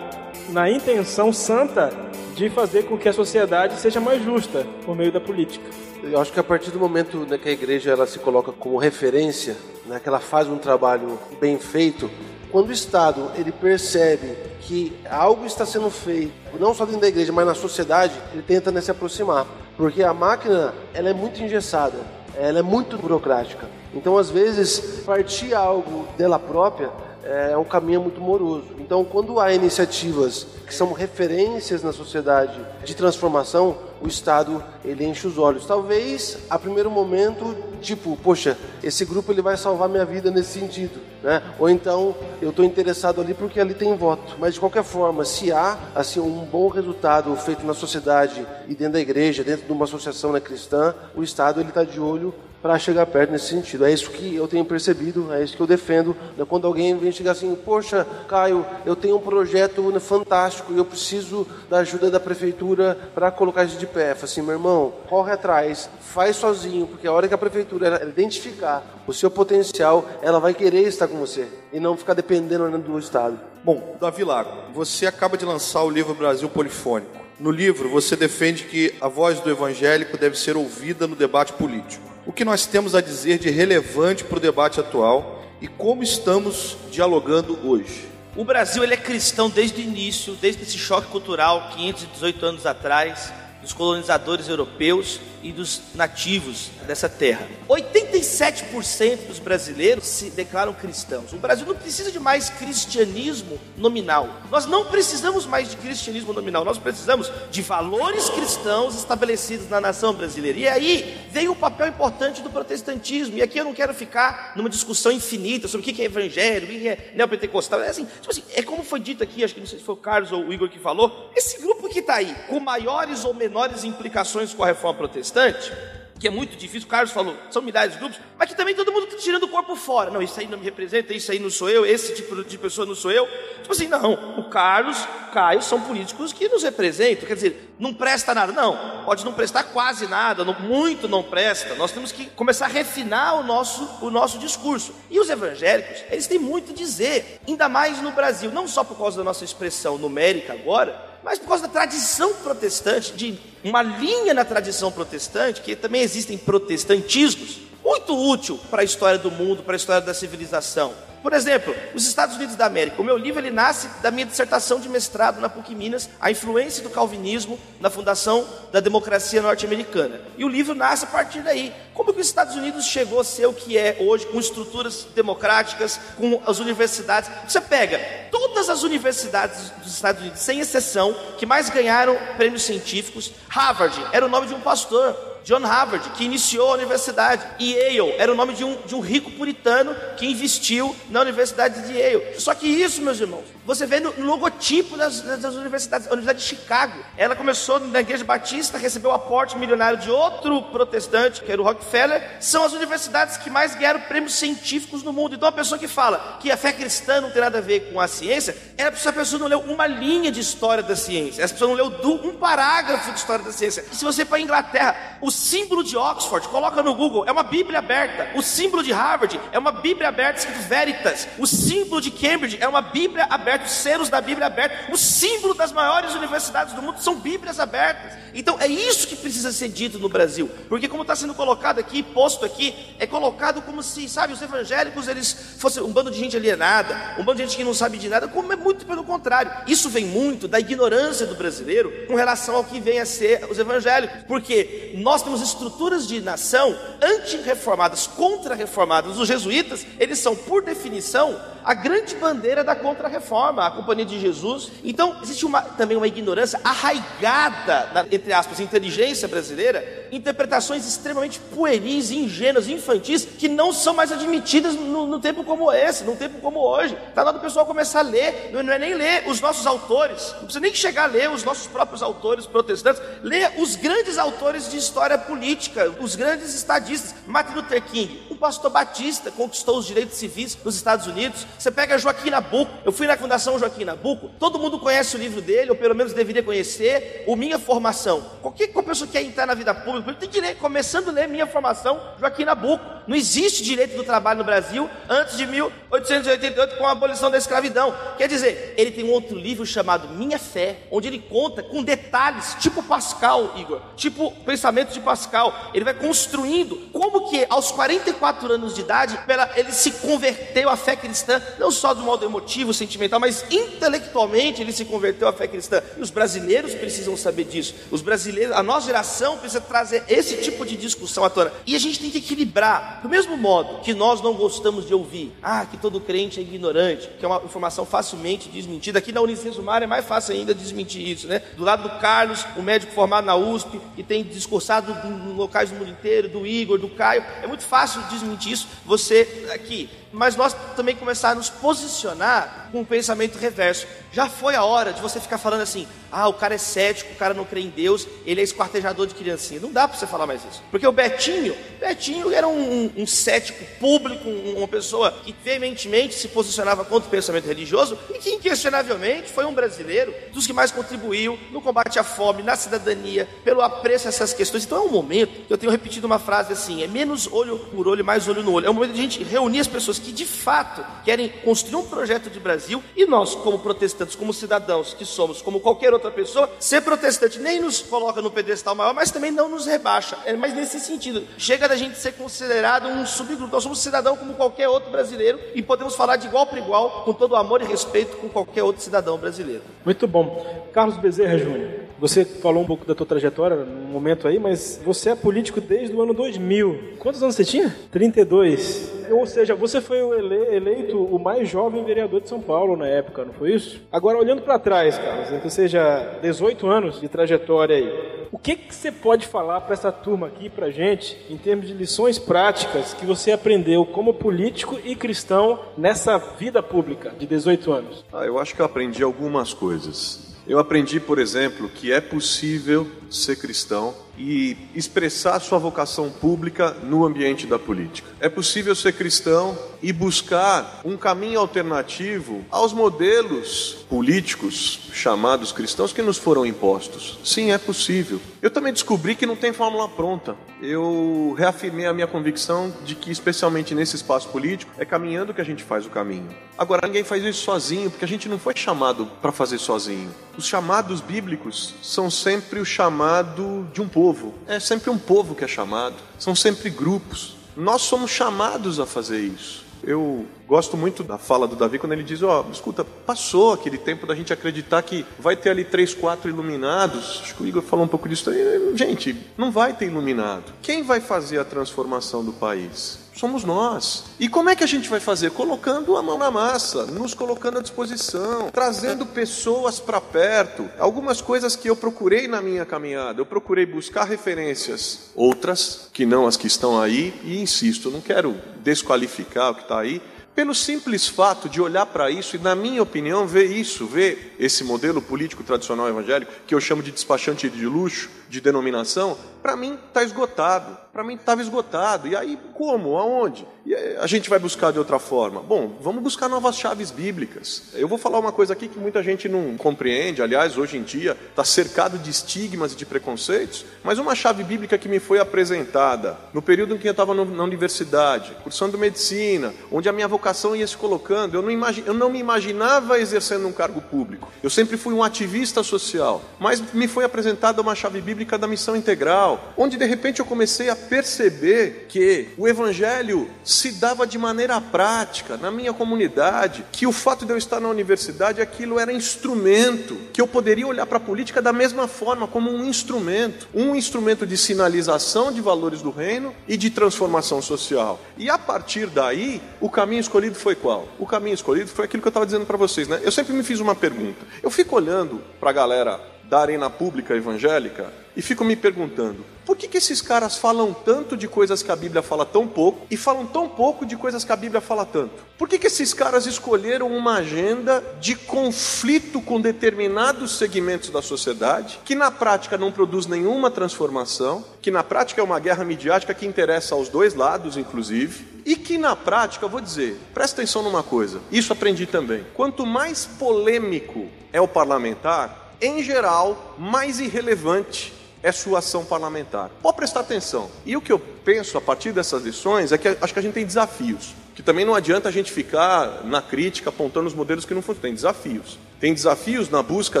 Speaker 3: na intenção santa de fazer com que a sociedade seja mais justa por meio da política?
Speaker 7: Eu acho que a partir do momento né, que a igreja ela se coloca como referência, né, que ela faz um trabalho bem feito, quando o Estado ele percebe que algo está sendo feito, não só dentro da igreja, mas na sociedade, ele tenta né, se aproximar, porque a máquina ela é muito engessada, ela é muito burocrática. Então, às vezes, partir algo dela própria é um caminho muito moroso. Então, quando há iniciativas que são referências na sociedade de transformação, o Estado ele enche os olhos. Talvez a primeiro momento, tipo, poxa, esse grupo ele vai salvar minha vida nesse sentido, né? Ou então eu estou interessado ali porque ali tem voto. Mas de qualquer forma, se há assim um bom resultado feito na sociedade e dentro da igreja, dentro de uma associação né, cristã, o Estado ele está de olho para chegar perto nesse sentido. É isso que eu tenho percebido, é isso que eu defendo. Né? Quando alguém vem chegar assim, poxa, Caio, eu tenho um projeto fantástico e eu preciso da ajuda da prefeitura para colocar isso de pé. Fala assim, meu irmão, corre atrás, faz sozinho, porque a hora que a prefeitura identificar o seu potencial, ela vai querer estar com você e não ficar dependendo do Estado.
Speaker 6: Bom, Davi Lago, você acaba de lançar o livro Brasil Polifônico. No livro, você defende que a voz do evangélico deve ser ouvida no debate político.
Speaker 8: O que nós temos a dizer de relevante para o debate atual e como estamos dialogando hoje.
Speaker 5: O Brasil ele é cristão desde o início, desde esse choque cultural 518 anos atrás, dos colonizadores europeus e dos nativos dessa terra. 87% dos brasileiros se declaram cristãos. O Brasil não precisa de mais cristianismo nominal. Nós não precisamos mais de cristianismo nominal. Nós precisamos de valores cristãos estabelecidos na nação brasileira. E aí vem o papel importante do protestantismo. E aqui eu não quero ficar numa discussão infinita sobre o que é evangelho, o que é neopentecostal. É assim, tipo assim, é como foi dito aqui, acho que não sei se foi o Carlos ou o Igor que falou. Esse grupo que está aí, com maiores ou menores implicações com a reforma protestante, que é muito difícil, o Carlos falou, são milhares de grupos, mas que também todo mundo está tirando o corpo fora. Não, isso aí não me representa, isso aí não sou eu, esse tipo de pessoa não sou eu. Tipo assim, não, o Carlos, o Caio são políticos que nos representam, quer dizer, não presta nada. Não, pode não prestar quase nada, não, muito não presta. Nós temos que começar a refinar o nosso, o nosso discurso. E os evangélicos, eles têm muito a dizer, ainda mais no Brasil, não só por causa da nossa expressão numérica agora, mas por causa da tradição protestante, de uma linha na tradição protestante, que também existem protestantismos, muito útil para a história do mundo, para a história da civilização. Por exemplo, os Estados Unidos da América. O meu livro ele nasce da minha dissertação de mestrado na PUC Minas, a influência do calvinismo na fundação da democracia norte-americana. E o livro nasce a partir daí. Como que os Estados Unidos chegou a ser o que é hoje, com estruturas democráticas, com as universidades? Você pega todas as universidades dos Estados Unidos, sem exceção, que mais ganharam prêmios científicos. Harvard era o nome de um pastor. John Harvard, que iniciou a universidade, e Yale era o nome de um, de um rico puritano que investiu na Universidade de Yale. Só que isso, meus irmãos, você vê no, no logotipo das, das, universidades, a Universidade de Chicago. Ela começou na Igreja Batista, recebeu o aporte milionário de outro protestante, que era o Rockefeller. São as universidades que mais ganharam prêmios científicos no mundo. Então, a pessoa que fala que a fé cristã não tem nada a ver com a ciência, essa pessoa não leu uma linha de história da ciência, essa pessoa não leu um parágrafo de história da ciência. E se você for para Inglaterra, o símbolo de Oxford, coloca no Google, é uma Bíblia aberta. O símbolo de Harvard é uma Bíblia aberta escrito Veritas. O símbolo de Cambridge é uma Bíblia aberta, os selos da Bíblia aberta. O símbolo das maiores universidades do mundo são Bíblias abertas. Então é isso que precisa ser dito no Brasil, porque como está sendo colocado aqui, posto aqui, é colocado como se, sabe, os evangélicos eles fossem um bando de gente alienada, um bando de gente que não sabe de nada, como é muito pelo contrário. Isso vem muito da ignorância do brasileiro com relação ao que vem a ser os evangélicos, porque nós temos estruturas de nação anti-reformadas, contra-reformadas. Os jesuítas, eles são, por definição, a grande bandeira da contra-reforma, a Companhia de Jesus. Então, existe uma, também uma ignorância arraigada, na, entre aspas, inteligência brasileira, interpretações extremamente pueris, ingênuas, infantis, que não são mais admitidas no, no tempo como esse, num tempo como hoje. Está hora do pessoal começar a ler, não, não é nem ler os nossos autores, não precisa nem chegar a ler os nossos próprios autores protestantes, ler os grandes autores de história política, os grandes estadistas. Martin Luther King, um pastor batista, conquistou os direitos civis nos Estados Unidos. Você pega Joaquim Nabuco, eu fui na Fundação Joaquim Nabuco, todo mundo conhece o livro dele, ou pelo menos deveria conhecer, o Minha Formação. Qualquer pessoa que quer entrar na vida pública, tem direito, começando a ler Minha Formação, Joaquim Nabuco. Não existe direito do trabalho no Brasil antes de 1888, com a abolição da escravidão. Quer dizer, ele tem um outro livro chamado Minha Fé, onde ele conta com detalhes, tipo Pascal, Igor, tipo pensamento de Pascal. Ele vai construindo como que aos 44 anos de idade, ele se converteu à fé cristã, não só do modo emotivo, sentimental, mas intelectualmente ele se converteu à fé cristã. E os brasileiros precisam saber disso. Os brasileiros, a nossa geração precisa trazer esse tipo de discussão à tona. E a gente tem que equilibrar. Do mesmo modo que nós não gostamos de ouvir, ah, que todo crente é ignorante, que é uma informação facilmente desmentida. Aqui na Unicesumar é mais fácil ainda desmentir isso, né? Do lado do Carlos, o médico formado na USP, que tem discursado em locais do mundo inteiro, do Igor, do Caio, é muito fácil desmentir isso. Você aqui, mas nós também começar a nos posicionar com um pensamento reverso. Já foi a hora de você ficar falando assim: ah, o cara é cético, o cara não crê em Deus, ele é esquartejador de criancinha. Não dá para você falar mais isso. Porque o Betinho, Betinho era um, um, um cético público, um, uma pessoa que veementemente se posicionava contra o pensamento religioso e que inquestionavelmente foi um brasileiro dos que mais contribuiu no combate à fome, na cidadania, pelo apreço a essas questões. Então é um momento, eu tenho repetido uma frase assim, é menos olho por olho, mais olho no olho. É um momento de a gente reunir as pessoas que de fato querem construir um projeto de Brasil e nós, como protestantes, como cidadãos que somos, como qualquer outra pessoa, ser protestante nem nos coloca no pedestal maior, mas também não nos rebaixa. É mais nesse sentido. Chega da gente ser considerado um subgrupo. Nós somos cidadão como qualquer outro brasileiro e podemos falar de igual para igual, com todo o amor e respeito com qualquer outro cidadão brasileiro.
Speaker 3: Muito bom. Carlos Bezerra Júnior, você falou um pouco da tua trajetória no momento aí, mas você é político desde o ano 2000. Quantos anos você tinha? 32. Ou seja, você foi eleito o mais jovem vereador de São Paulo na época, não foi isso? Agora, olhando para trás, Carlos, ou seja, 18 anos de trajetória aí, o que, que você pode falar para essa turma aqui, para gente, em termos de lições práticas que você aprendeu como político e cristão nessa vida pública de 18 anos?
Speaker 6: Ah, eu acho que eu aprendi algumas coisas. Eu aprendi, por exemplo, que é possível ser cristão e expressar sua vocação pública no ambiente da política. É possível ser cristão e buscar um caminho alternativo aos modelos políticos chamados cristãos que nos foram impostos. Sim, é possível. Eu também descobri que não tem fórmula pronta. Eu reafirmei a minha convicção de que, especialmente nesse espaço político, é caminhando que a gente faz o caminho. Agora, ninguém faz isso sozinho, porque a gente não foi chamado para fazer sozinho. Os chamados bíblicos são sempre o chamado de um povo. É sempre um povo que é chamado. São sempre grupos. Nós somos chamados a fazer isso. Eu gosto muito da fala do Davi quando ele diz: Ó, oh, escuta, passou aquele tempo da gente acreditar que vai ter ali três, quatro iluminados. Acho que o Igor falou um pouco disso aí. Gente, não vai ter iluminado. Quem vai fazer a transformação do país? Somos nós. E como é que a gente vai fazer? Colocando a mão na massa, nos colocando à disposição, trazendo pessoas para perto. Algumas coisas que eu procurei na minha caminhada, eu procurei buscar referências, outras que não as que estão aí, e insisto, não quero desqualificar o que está aí, pelo simples fato de olhar para isso e, na minha opinião, ver isso, ver esse modelo político tradicional evangélico, que eu chamo de despachante de luxo, de denominação, para mim está esgotado. Para mim estava esgotado. E aí, como? Aonde? E a gente vai buscar de outra forma? Bom, vamos buscar novas chaves bíblicas. Eu vou falar uma coisa aqui que muita gente não compreende. Aliás, hoje em dia está cercado de estigmas e de preconceitos. Mas uma chave bíblica que me foi apresentada no período em que eu estava na universidade, cursando medicina, onde a minha vocação ia se colocando, eu não, imagi eu não me imaginava exercendo um cargo público. Eu sempre fui um ativista social. Mas me foi apresentada uma chave bíblica da missão integral, onde de repente eu comecei a perceber que o evangelho se dava de maneira prática na minha comunidade, que o fato de eu estar na universidade, aquilo era instrumento, que eu poderia olhar para a política da mesma forma, como um instrumento, um instrumento de sinalização de valores do reino e de transformação social. E a partir daí, o caminho escolhido foi qual? O caminho escolhido foi aquilo que eu estava dizendo para vocês, né? Eu sempre me fiz uma pergunta. Eu fico olhando para a galera da arena pública evangélica e fico me perguntando: por que, que esses caras falam tanto de coisas que a Bíblia fala tão pouco e falam tão pouco de coisas que a Bíblia fala tanto? Por que, que esses caras escolheram uma agenda de conflito com determinados segmentos da sociedade, que na prática não produz nenhuma transformação, que na prática é uma guerra midiática que interessa aos dois lados, inclusive, e que na prática, vou dizer, presta atenção numa coisa, isso aprendi também: quanto mais polêmico é o parlamentar, em geral, mais irrelevante é sua ação parlamentar. Pode prestar atenção. E o que eu penso a partir dessas lições é que acho que a gente tem desafios. Que também não adianta a gente ficar na crítica apontando os modelos que não funcionam. Tem desafios. Tem desafios na busca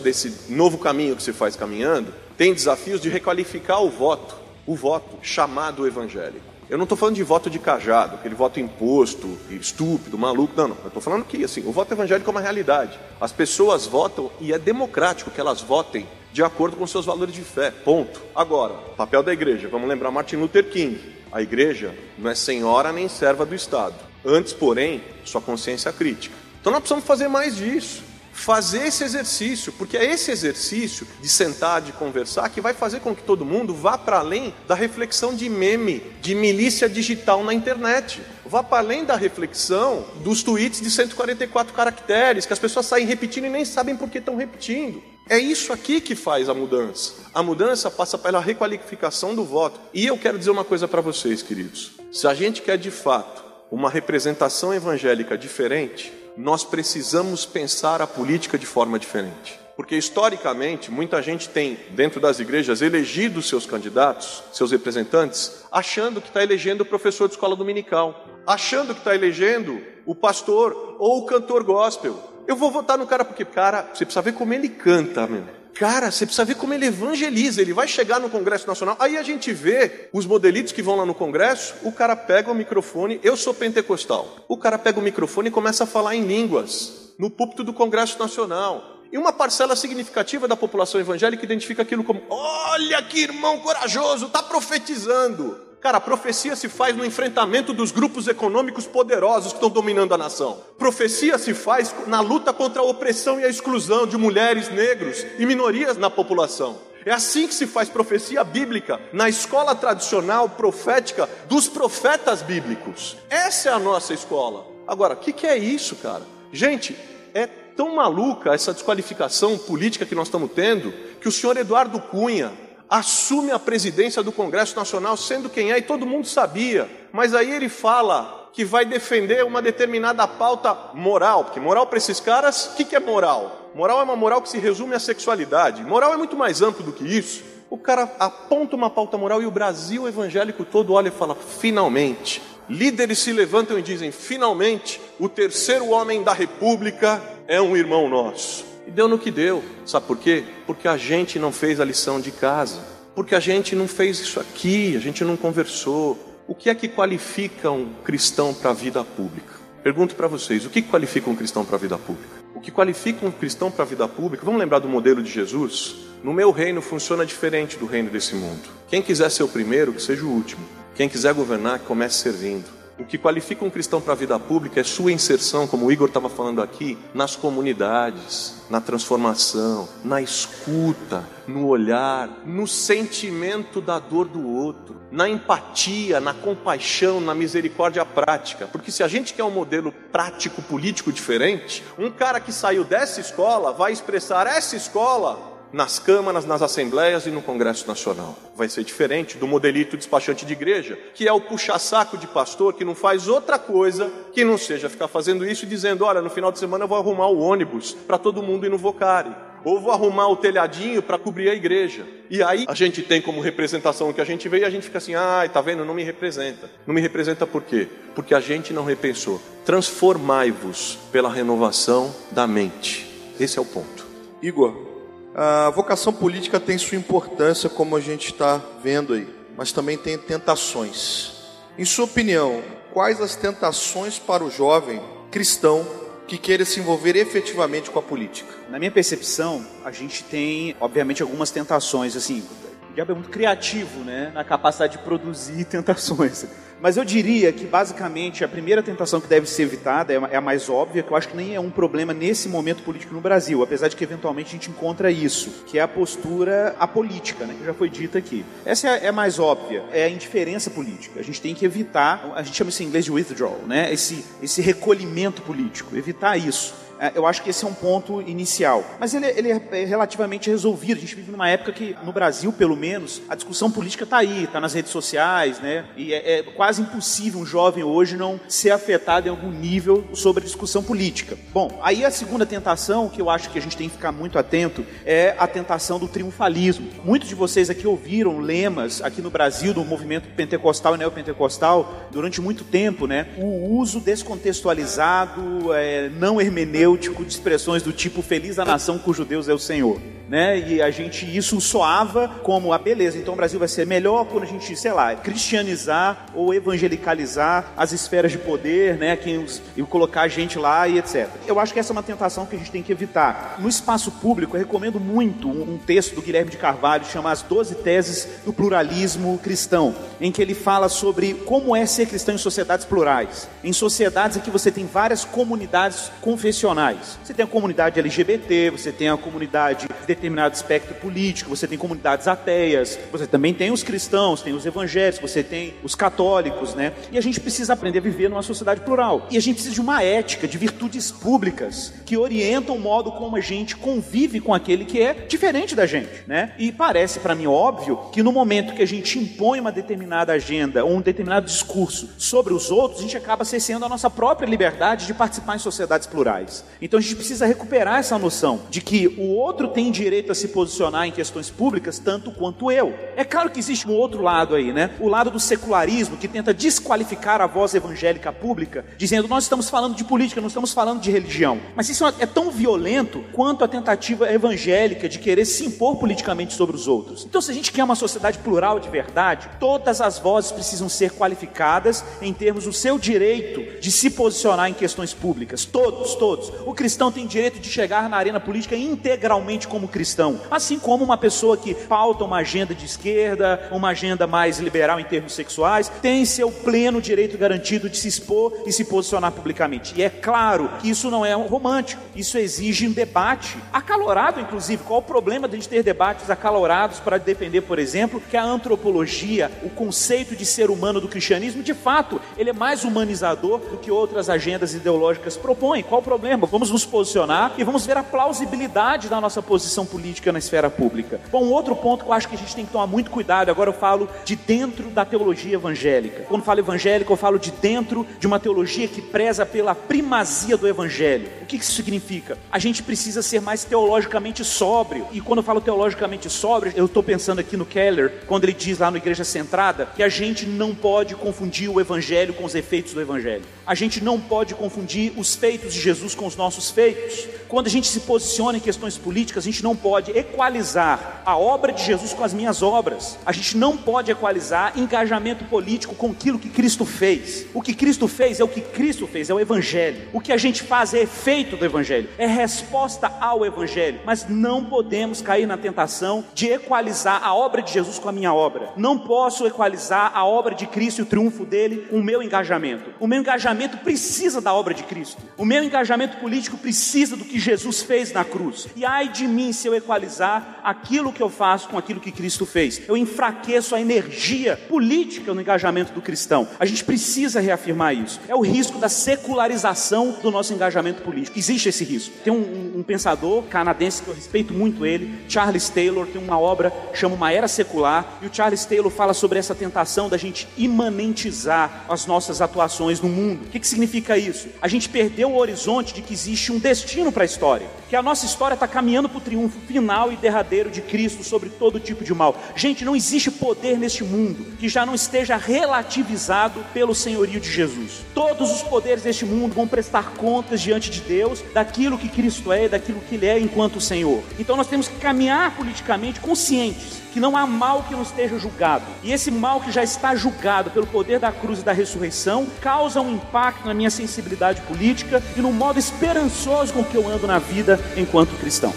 Speaker 6: desse novo caminho que se faz caminhando. Tem desafios de requalificar o voto. O voto chamado evangélico. Eu não estou falando de voto de cajado, aquele voto imposto, estúpido, maluco. Não, não. Eu estou falando que assim, o voto evangélico é uma realidade. As pessoas votam e é democrático que elas votem de acordo com seus valores de fé. Ponto. Agora, papel da igreja. Vamos lembrar Martin Luther King. A igreja não é senhora nem serva do Estado. Antes, porém, sua consciência crítica. Então nós precisamos fazer mais disso. Fazer esse exercício, porque é esse exercício de sentar, de conversar, que vai fazer com que todo mundo vá para além da reflexão de meme, de milícia digital na internet. Vá para além da reflexão dos tweets de 144 caracteres, que as pessoas saem repetindo e nem sabem por que estão repetindo. É isso aqui que faz a mudança. A mudança passa pela requalificação do voto. E eu quero dizer uma coisa para vocês, queridos. Se a gente quer de fato uma representação evangélica diferente, nós precisamos pensar a política de forma diferente. Porque historicamente, muita gente tem, dentro das igrejas, elegido seus candidatos, seus representantes, achando que está elegendo o professor de escola dominical, achando que está elegendo o pastor ou o cantor gospel. Eu vou votar no cara porque, cara, você precisa ver como ele canta, meu. Cara, você precisa ver como ele evangeliza. Ele vai chegar no Congresso Nacional. Aí a gente vê os modelitos que vão lá no Congresso. O cara pega o microfone. Eu sou pentecostal. O cara pega o microfone e começa a falar em línguas no púlpito do Congresso Nacional. E uma parcela significativa da população evangélica identifica aquilo como: olha que irmão corajoso, está profetizando. Cara, a profecia se faz no enfrentamento dos grupos econômicos poderosos que estão dominando a nação. Profecia se faz na luta contra a opressão e a exclusão de mulheres, negros e minorias na população. É assim que se faz profecia bíblica, na escola tradicional profética dos profetas bíblicos. Essa é a nossa escola. Agora, o que, que é isso, cara? Gente, é tão maluca essa desqualificação política que nós estamos tendo, que o senhor Eduardo Cunha, assume a presidência do Congresso Nacional, sendo quem é, e todo mundo sabia. Mas aí ele fala que vai defender uma determinada pauta moral, porque moral para esses caras, o que, que é moral? Moral é uma moral que se resume à sexualidade. Moral é muito mais amplo do que isso. O cara aponta uma pauta moral e o Brasil evangélico todo olha e fala: finalmente. Líderes se levantam e dizem: finalmente, o terceiro homem da república é um irmão nosso. E deu no que deu. Sabe por quê? Porque a gente não fez a lição de casa. Porque a gente não fez isso aqui, a gente não conversou. O que é que qualifica um cristão para a vida pública? Pergunto para vocês: o que qualifica um cristão para a vida pública? O que qualifica um cristão para a vida pública? Vamos lembrar do modelo de Jesus? No meu reino funciona diferente do reino desse mundo. Quem quiser ser o primeiro, que seja o último. Quem quiser governar, que comece servindo. O que qualifica um cristão para a vida pública é sua inserção, como o Igor estava falando aqui, nas comunidades, na transformação, na escuta, no olhar, no sentimento da dor do outro, na empatia, na compaixão, na misericórdia prática. Porque se a gente quer um modelo prático político diferente, um cara que saiu dessa escola vai expressar essa escola nas câmaras, nas assembleias e no Congresso Nacional. Vai ser diferente do modelito despachante de igreja, que é o puxa-saco de pastor que não faz outra coisa que não seja ficar fazendo isso e dizendo: olha, no final de semana eu vou arrumar o ônibus para todo mundo ir no Vocari. Ou vou arrumar o telhadinho para cobrir a igreja. E aí a gente tem como representação o que a gente vê e a gente fica assim: ai, tá vendo? Não me representa. Não me representa por quê? Porque a gente não repensou. Transformai-vos pela renovação da mente. Esse é o ponto.
Speaker 8: Igor, a vocação política tem sua importância, como a gente está vendo aí, mas também tem tentações. Em sua opinião, quais as tentações para o jovem cristão que queira se envolver efetivamente com a política?
Speaker 1: Na minha percepção, a gente tem, obviamente, algumas tentações. Assim, o diabo é muito criativo, né, na capacidade de produzir tentações. Mas eu diria que basicamente a primeira tentação que deve ser evitada é a mais óbvia, que eu acho que nem é um problema nesse momento político no Brasil, apesar de que eventualmente a gente encontra isso, que é a postura apolítica, né, que já foi dita aqui. Essa é a mais óbvia, é a indiferença política. A gente tem que evitar, a gente chama isso em inglês de withdrawal, né, esse, esse recolhimento político, evitar isso. É, eu acho que esse é um ponto inicial. Mas ele, ele é relativamente resolvido. A gente vive numa época que, no Brasil, pelo menos, a discussão política está aí, está nas redes sociais, né? E é, é, quase impossível um jovem hoje não ser afetado em algum nível sobre a discussão política. Bom, aí a segunda tentação, que eu acho que a gente tem que ficar muito atento, é a tentação do triunfalismo. Muitos de vocês aqui ouviram lemas aqui no Brasil do movimento pentecostal e neopentecostal durante muito tempo, né? O uso descontextualizado, é, não hermenêutico hermenêutico de expressões do tipo feliz a nação cujo Deus é o Senhor. Né? E a gente isso soava como a beleza, então o Brasil vai ser melhor quando a gente, sei lá, cristianizar ou evangelicalizar as esferas de poder, né, quem, e colocar a gente lá e etc. Eu acho que essa é uma tentação que a gente tem que evitar. No espaço público, eu recomendo muito um, texto do Guilherme de Carvalho chamado As Doze Teses do Pluralismo Cristão, em que ele fala sobre como é ser cristão em sociedades plurais, em sociedades em que você tem várias comunidades confessionais Você tem a comunidade LGBT, você tem a comunidade de determinado espectro político, você tem comunidades ateias, você também tem os cristãos, tem os evangélicos, você tem os católicos, né? E a gente precisa aprender a viver numa sociedade plural. E a gente precisa de uma ética, de virtudes públicas que orientam o modo como a gente convive com aquele que é diferente da gente, né? E parece para mim óbvio que no momento que a gente impõe uma determinada agenda ou um determinado discurso sobre os outros, a gente acaba cessando a nossa própria liberdade de participar em sociedades plurais. Então a gente precisa recuperar essa noção de que o outro tem direito a se posicionar em questões públicas tanto quanto eu. É claro que existe um outro lado aí, né? O lado do secularismo que tenta desqualificar a voz evangélica pública, dizendo nós estamos falando de política, não estamos falando de religião. Mas isso é tão violento quanto a tentativa evangélica de querer se impor politicamente sobre os outros. Então, se a gente quer uma sociedade plural de verdade, todas as vozes precisam ser qualificadas em termos do seu direito de se posicionar em questões públicas. Todos, todos. O cristão tem direito de chegar na arena política integralmente como cristão, assim como uma pessoa que pauta uma agenda de esquerda, uma agenda mais liberal em termos sexuais, tem seu pleno direito garantido de se expor e se posicionar publicamente. E é claro que isso não é romântico, isso exige um debate acalorado, inclusive. Qual o problema de a gente ter debates acalorados para defender, por exemplo, que a antropologia, o conceito de ser humano do cristianismo, de fato, ele é mais humanizador do que outras agendas ideológicas propõem. Qual o problema? Vamos nos posicionar e vamos ver a plausibilidade da nossa posição política na esfera pública. Bom, um outro ponto que eu acho que a gente tem que tomar muito cuidado, agora eu falo de dentro da teologia evangélica. Quando falo evangélica, eu falo de dentro de uma teologia que preza pela primazia do evangelho. O que isso significa? A gente precisa ser mais teologicamente sóbrio. E quando eu falo teologicamente sóbrio, eu estou pensando aqui no Keller, quando ele diz lá no Igreja Centrada, que a gente não pode confundir o evangelho com os efeitos do evangelho. A gente não pode confundir os feitos de Jesus com os nossos feitos. Quando a gente se posiciona em questões políticas, a gente não pode equalizar a obra de Jesus com as minhas obras. A gente não pode equalizar engajamento político com aquilo que Cristo fez. O que Cristo fez é o que Cristo fez, é o Evangelho. O que a gente faz é efeito do Evangelho, é resposta ao Evangelho. Mas não podemos cair na tentação de equalizar a obra de Jesus com a minha obra. Não posso equalizar a obra de Cristo e o triunfo dele com o meu engajamento. O meu engajamento precisa da obra de Cristo. O meu engajamento político precisa do que Jesus fez na cruz. E ai de mim se eu equalizar aquilo que eu faço com aquilo que Cristo fez. Eu enfraqueço a energia política no engajamento do cristão. A gente precisa reafirmar isso. É o risco da secularização do nosso engajamento político. Existe esse risco. Tem um, um, um pensador canadense que eu respeito muito ele, Charles Taylor, tem uma obra chama Uma Era Secular, e o Charles Taylor fala sobre essa tentação da gente imanentizar as nossas atuações no mundo. O que, que significa isso? A gente perdeu o horizonte de que existe um destino para a história, que a nossa história está caminhando para o triunfo final e derradeiro de Cristo sobre todo tipo de mal. Gente, não existe poder neste mundo que já não esteja relativizado pelo senhorio de Jesus. Todos os poderes deste mundo vão prestar contas diante de Deus daquilo que Cristo é e daquilo que Ele é enquanto Senhor. Então nós temos que caminhar politicamente conscientes que não há mal que não esteja julgado. E esse mal que já está julgado pelo poder da cruz e da ressurreição causa um impacto na minha sensibilidade política e no modo esperançoso com que eu ando na vida enquanto cristão.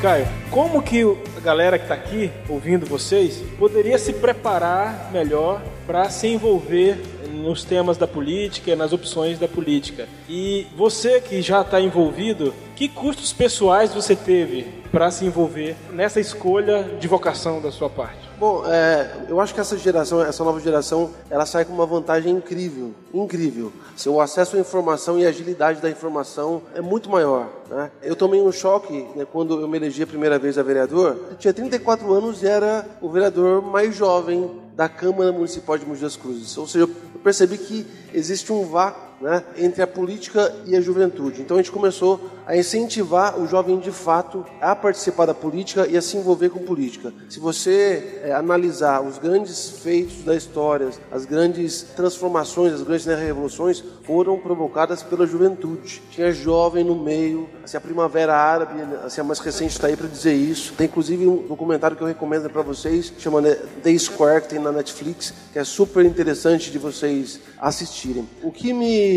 Speaker 3: Caio, como que a galera que está aqui ouvindo vocês poderia se preparar melhor para se envolver nos temas da política, nas opções da política? E você que já está envolvido, que custos pessoais você teve para se envolver nessa escolha de vocação da sua parte?
Speaker 7: Bom, é, eu acho que essa geração, essa nova geração, ela sai com uma vantagem incrível, incrível. O acesso à informação e a agilidade da informação é muito maior. Né? Eu tomei um choque né, quando eu me elegi a primeira vez a vereador. Eu tinha 34 anos e era o vereador mais jovem da Câmara Municipal de Mogi das Cruzes. Ou seja, eu percebi que existe um vácuo né, entre a política e a juventude. Então a gente começou a incentivar o jovem de fato a participar da política e a se envolver com política. Se você é, analisar os grandes feitos da história, as grandes transformações, as grandes né, revoluções foram provocadas pela juventude. Tinha jovem no meio, assim, a Primavera Árabe, assim, a mais recente está aí para dizer isso. Tem inclusive um documentário que eu recomendo para vocês, chama né, The Square, que tem na Netflix, que é super interessante de vocês assistirem. O que me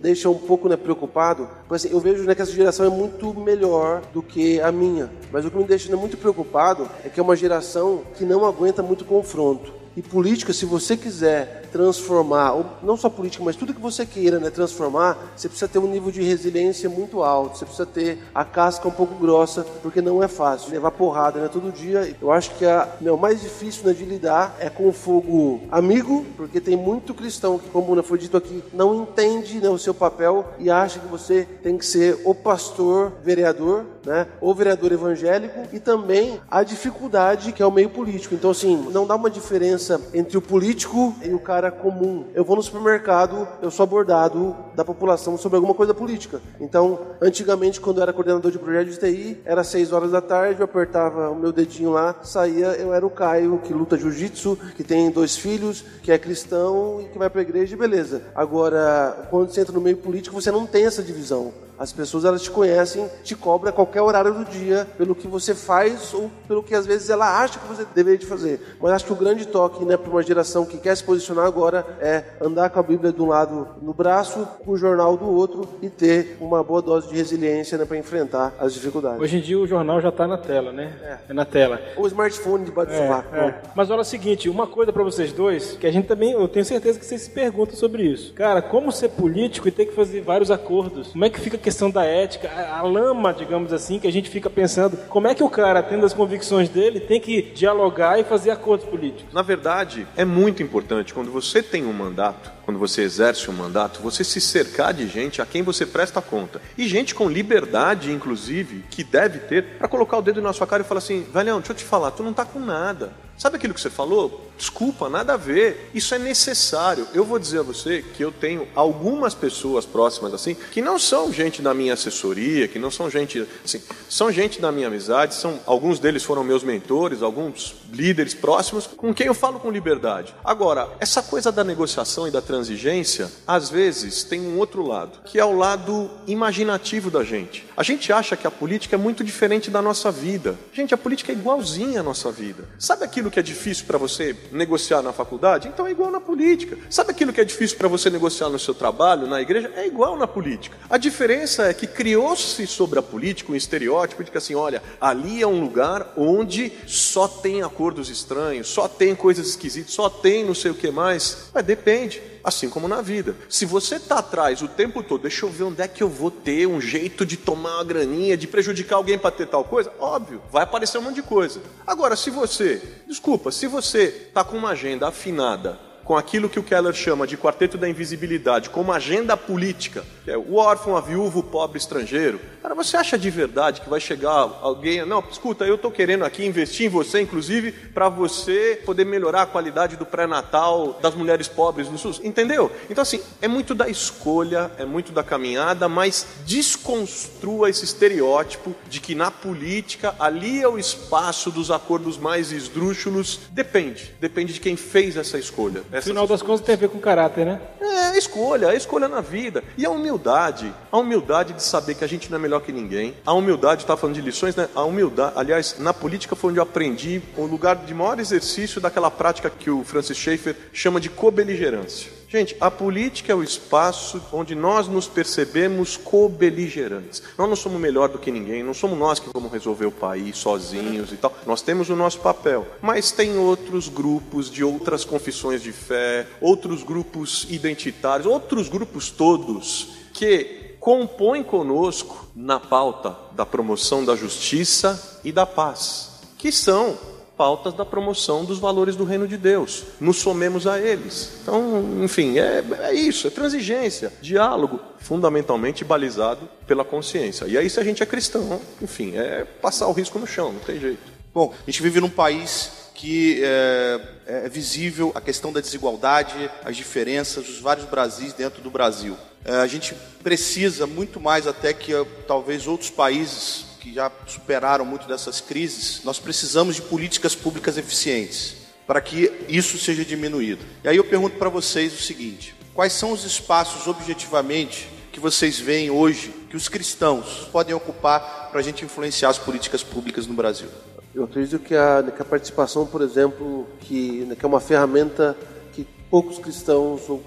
Speaker 7: deixa um pouco né, preocupado, porque assim, eu vejo né, que essa geração é muito melhor do que a minha. Mas o que me deixa né, muito preocupado é que é uma geração que não aguenta muito confronto. E política, se você quiser transformar, ou não só política, mas tudo que você queira né, transformar, você precisa ter um nível de resiliência muito alto, você precisa ter a casca um pouco grossa, porque não é fácil. Levar porrada né, todo dia, eu acho que a, né, o mais difícil né, de lidar é com o fogo amigo, porque tem muito cristão que, como foi dito aqui, não entende né, o seu papel e acha que você tem que ser o pastor vereador, né, ou vereador evangélico, e também a dificuldade que é o meio político. Então, assim, não dá uma diferença entre o político e o cara comum. Eu vou no supermercado, eu sou abordado da população sobre alguma coisa política. Então, antigamente, quando eu era coordenador de projeto de TI, era 6 horas da tarde, eu apertava o meu dedinho lá, saía, eu era o Caio, que luta jiu-jitsu, que tem dois filhos, que é cristão e que vai para a igreja, beleza. Agora, quando você entra no meio político, você não tem essa divisão. As pessoas elas te conhecem, te cobram a qualquer horário do dia pelo que você faz ou pelo que às vezes ela acha que você deveria de fazer. Mas acho que o grande toque, né, para uma geração que quer se posicionar agora é andar com a Bíblia um lado no braço, o jornal do outro e ter uma boa dose de resiliência né, para enfrentar as dificuldades.
Speaker 3: Hoje em dia o jornal já está na tela, né? É. é. na tela.
Speaker 7: Ou o smartphone debaixo do é, sovaco.
Speaker 3: É. Mas olha o seguinte, uma coisa para vocês dois, que a gente também, eu tenho certeza que vocês se perguntam sobre isso. Cara, como ser político e ter que fazer vários acordos? Como é que fica questão da ética, a, a, lama, digamos assim, que a gente fica pensando, como é que o cara, tendo as convicções dele, tem que dialogar e fazer acordos políticos?
Speaker 6: Na verdade, é muito importante quando você tem um mandato, quando você exerce um mandato, você se cercar de gente a quem você presta conta. E gente com liberdade, inclusive, que deve ter, para colocar o dedo na sua cara e falar assim: velhão, deixa eu te falar, tu não tá com nada. Sabe aquilo que você falou? Desculpa, nada a ver. Isso é necessário. Eu vou dizer a você que eu tenho algumas pessoas próximas assim, que não são gente da minha assessoria, que não são gente assim, são gente da minha amizade, são alguns deles foram meus mentores, alguns líderes próximos com quem eu falo com liberdade. Agora, essa coisa da negociação e da transigência, às vezes tem um outro lado, que é o lado imaginativo da gente. A gente acha que a política é muito diferente da nossa vida. Gente, a política é igualzinha à nossa vida. Sabe aquilo que é difícil para você negociar na faculdade? Então é igual na política. Sabe aquilo que é difícil para você negociar no seu trabalho, na igreja? É igual na política. A diferença é que criou-se sobre a política um estereótipo de que assim, olha, ali é um lugar onde só tem acordos estranhos, só tem coisas esquisitas, só tem não sei o que mais. Mas depende. Assim como na vida. Se você está atrás o tempo todo, deixa eu ver onde é que eu vou ter um jeito de tomar uma graninha, de prejudicar alguém para ter tal coisa, óbvio, vai aparecer um monte de coisa. Agora, se você, desculpa, se você está com uma agenda afinada com aquilo que o Keller chama de quarteto da invisibilidade, como agenda política, que é o órfão, a viúva, o pobre estrangeiro. Cara, você acha de verdade que vai chegar alguém, não, escuta, eu estou querendo aqui investir em você, inclusive, para você poder melhorar a qualidade do pré-natal das mulheres pobres no SUS, entendeu? Então, assim, é muito da escolha, é muito da caminhada, mas desconstrua esse estereótipo de que na política ali é o espaço dos acordos mais esdrúxulos. Depende, depende de quem fez essa escolha.
Speaker 3: No final das contas tem a ver com caráter, né?
Speaker 6: É, escolha, a escolha na vida. E a humildade, a humildade de saber que a gente não é melhor que ninguém. A humildade, tá falando de lições, né? A humildade, aliás, na política foi onde eu aprendi o lugar de maior exercício daquela prática que o Francis Schaeffer chama de cobeligerância. Gente, a política é o espaço onde nós nos percebemos co-beligerantes. Nós não somos melhor do que ninguém, não somos nós que vamos resolver o país sozinhos e tal. Nós temos o nosso papel, mas tem outros grupos de outras confissões de fé, outros grupos identitários, outros grupos todos que compõem conosco na pauta da promoção da justiça e da paz, que são pautas da promoção dos valores do reino de Deus. Nos somemos a eles. Então, enfim, é, é isso, é transigência, diálogo, fundamentalmente balizado pela consciência. E aí, se a gente é cristão, enfim, é passar o risco no chão, não tem jeito.
Speaker 8: Bom, a gente vive num país que é, é, visível a questão da desigualdade, as diferenças, os vários Brasis dentro do Brasil. É, a gente precisa muito mais até que talvez outros países que já superaram muito dessas crises, nós precisamos de políticas públicas eficientes para que isso seja diminuído. E aí eu pergunto para vocês o seguinte: quais são os espaços objetivamente que vocês veem hoje que os cristãos podem ocupar para a gente influenciar as políticas públicas no Brasil?
Speaker 7: Eu acredito que a, que a participação, por exemplo, que, que é uma ferramenta que poucos cristãos, ou,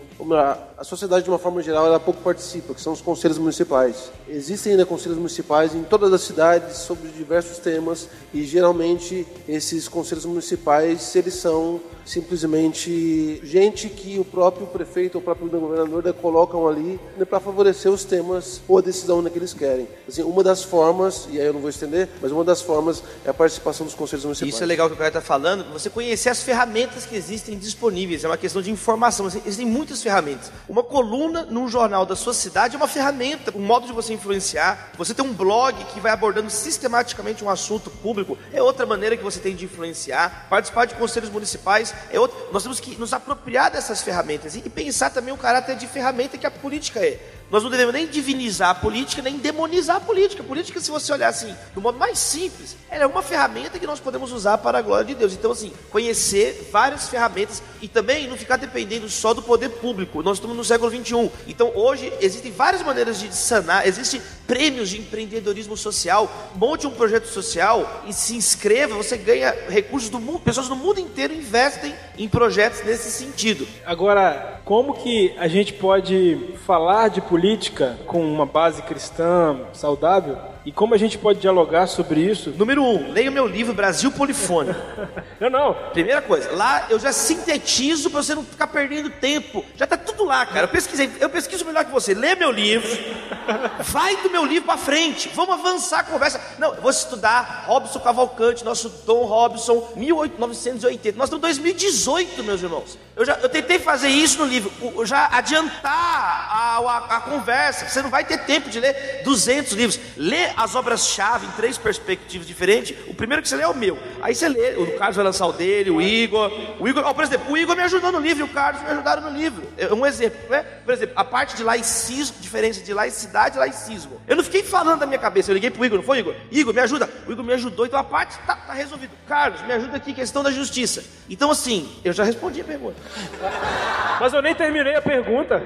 Speaker 7: a sociedade de uma forma geral, ela pouco participa, que são os conselhos municipais. Existem ainda conselhos municipais em todas as cidades sobre diversos temas e geralmente esses conselhos municipais, eles são simplesmente gente que o próprio prefeito ou o próprio governador né, colocam ali né, para favorecer os temas ou a decisão que eles querem. Assim, uma das formas, e aí eu não vou estender, mas uma das formas é a participação dos conselhos municipais.
Speaker 5: Isso é legal que o cara está falando, você conhecer as ferramentas que existem disponíveis, é uma questão de informação, existem muitas ferramentas. Uma coluna num jornal da sua cidade é uma ferramenta, um modo de você influenciar. Você tem um blog que vai abordando sistematicamente um assunto público, é outra maneira que você tem de influenciar. Participar de conselhos municipais é outra. Nós temos que nos apropriar dessas ferramentas e pensar também o caráter de ferramenta que a política é. Nós não devemos nem divinizar a política, nem demonizar a política. A política, se você olhar assim, do modo mais simples, ela é uma ferramenta que nós podemos usar para a glória de Deus. Então, assim, conhecer várias ferramentas e também não ficar dependendo só do poder público. Nós estamos no século 21. Então, hoje, existem várias maneiras de sanar, existem prêmios de empreendedorismo social. Monte um projeto social e se inscreva, você ganha recursos do mundo. Pessoas do mundo inteiro investem em projetos nesse sentido.
Speaker 3: Agora, como que a gente pode falar de política? Política com uma base cristã saudável e como a gente pode dialogar sobre isso?
Speaker 5: Número um, leia o meu livro Brasil Polifônico.
Speaker 3: não, não.
Speaker 5: Primeira coisa, lá eu já sintetizo para você não ficar perdendo tempo. Já tá tudo lá, cara. Eu pesquisei, eu pesquiso melhor que você. Lê meu livro, vai do meu livro para frente. Vamos avançar a conversa. Não, eu vou estudar Robson Cavalcante, nosso Dom Robson, 1980. Nós estamos em 2018, meus irmãos. Eu, já, eu tentei fazer isso no livro, eu já adiantar a, a, a conversa. Você não vai ter tempo de ler 200 livros. Lê as obras-chave em três perspectivas diferentes. O primeiro que você lê é o meu. Aí você lê, o Carlos vai lançar o dele, o Igor. O Igor, oh, por exemplo, o Igor me ajudou no livro e o Carlos me ajudaram no livro. É um exemplo, né? Por exemplo, a parte de laicismo, diferença de laicidade e laicismo. Eu não fiquei falando da minha cabeça, eu liguei pro Igor, não foi, Igor? Igor, me ajuda. O Igor me ajudou, então a parte está tá resolvida. Carlos, me ajuda aqui, questão da justiça. Então, assim, eu já respondi a pergunta.
Speaker 3: Mas eu nem terminei a pergunta.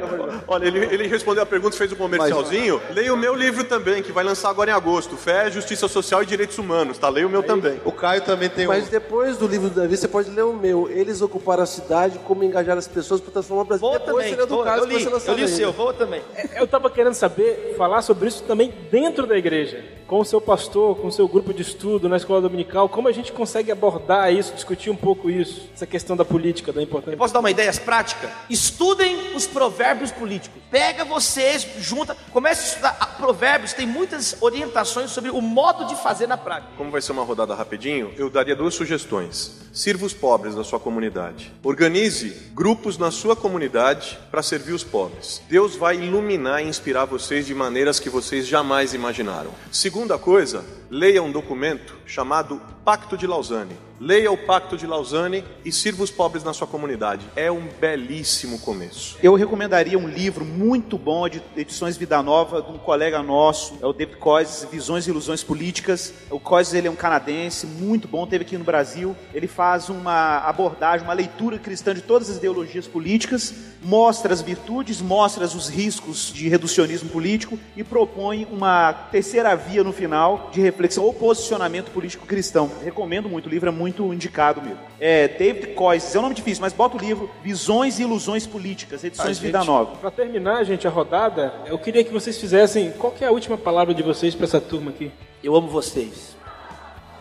Speaker 6: Olha, ele, ele respondeu a pergunta, fez um comercialzinho. Leia o meu livro também, que vai lançar agora em agosto. Fé, Justiça Social e Direitos Humanos, tá? Leia o meu também.
Speaker 8: O Caio também tem
Speaker 7: Mas um... depois do livro do Davi, você pode ler o meu. Eles ocuparam a cidade, como engajar as pessoas para transformar o Brasil.
Speaker 5: Vou depois também. Do vou, caso, eu li, eu li o seu, vou também.
Speaker 3: Eu estava querendo saber, falar sobre isso também dentro da igreja. Com o seu pastor, com o seu grupo de estudo na escola dominical, como a gente consegue abordar isso, discutir um pouco isso, essa questão da política, da importância.
Speaker 5: Eu posso dar uma ideia prática? Estudem os provérbios políticos. Pega vocês, junta, comece a estudar provérbios, tem muitas orientações sobre o modo de fazer na prática.
Speaker 6: Como vai ser uma rodada rapidinho, eu daria duas sugestões. Sirva os pobres da sua comunidade. Organize grupos na sua comunidade para servir os pobres. Deus vai iluminar e inspirar vocês de maneiras que vocês jamais imaginaram. Segunda coisa, leia um documento chamado Pacto de Lausanne. Leia o Pacto de Lausanne e sirva os pobres na sua comunidade. É um belíssimo começo.
Speaker 1: Eu recomendaria um livro muito bom de edições Vida Nova de um colega nosso, é o David Coyes, Visões e Ilusões Políticas. O Coyes ele é um canadense muito bom, teve aqui no Brasil. Ele faz uma abordagem, uma leitura cristã de todas as ideologias políticas, mostra as virtudes, mostra os riscos de reducionismo político e propõe uma terceira via no final de reflexão ou posicionamento político cristão. Recomendo muito, o livro é muito indicado mesmo. É David Coyce, é um nome difícil, mas bota o livro Visões e Ilusões Políticas, edições Vida Nova.
Speaker 3: Para terminar, gente, a rodada, eu queria que vocês fizessem, qual é a última palavra de vocês para essa turma aqui?
Speaker 5: Eu amo vocês.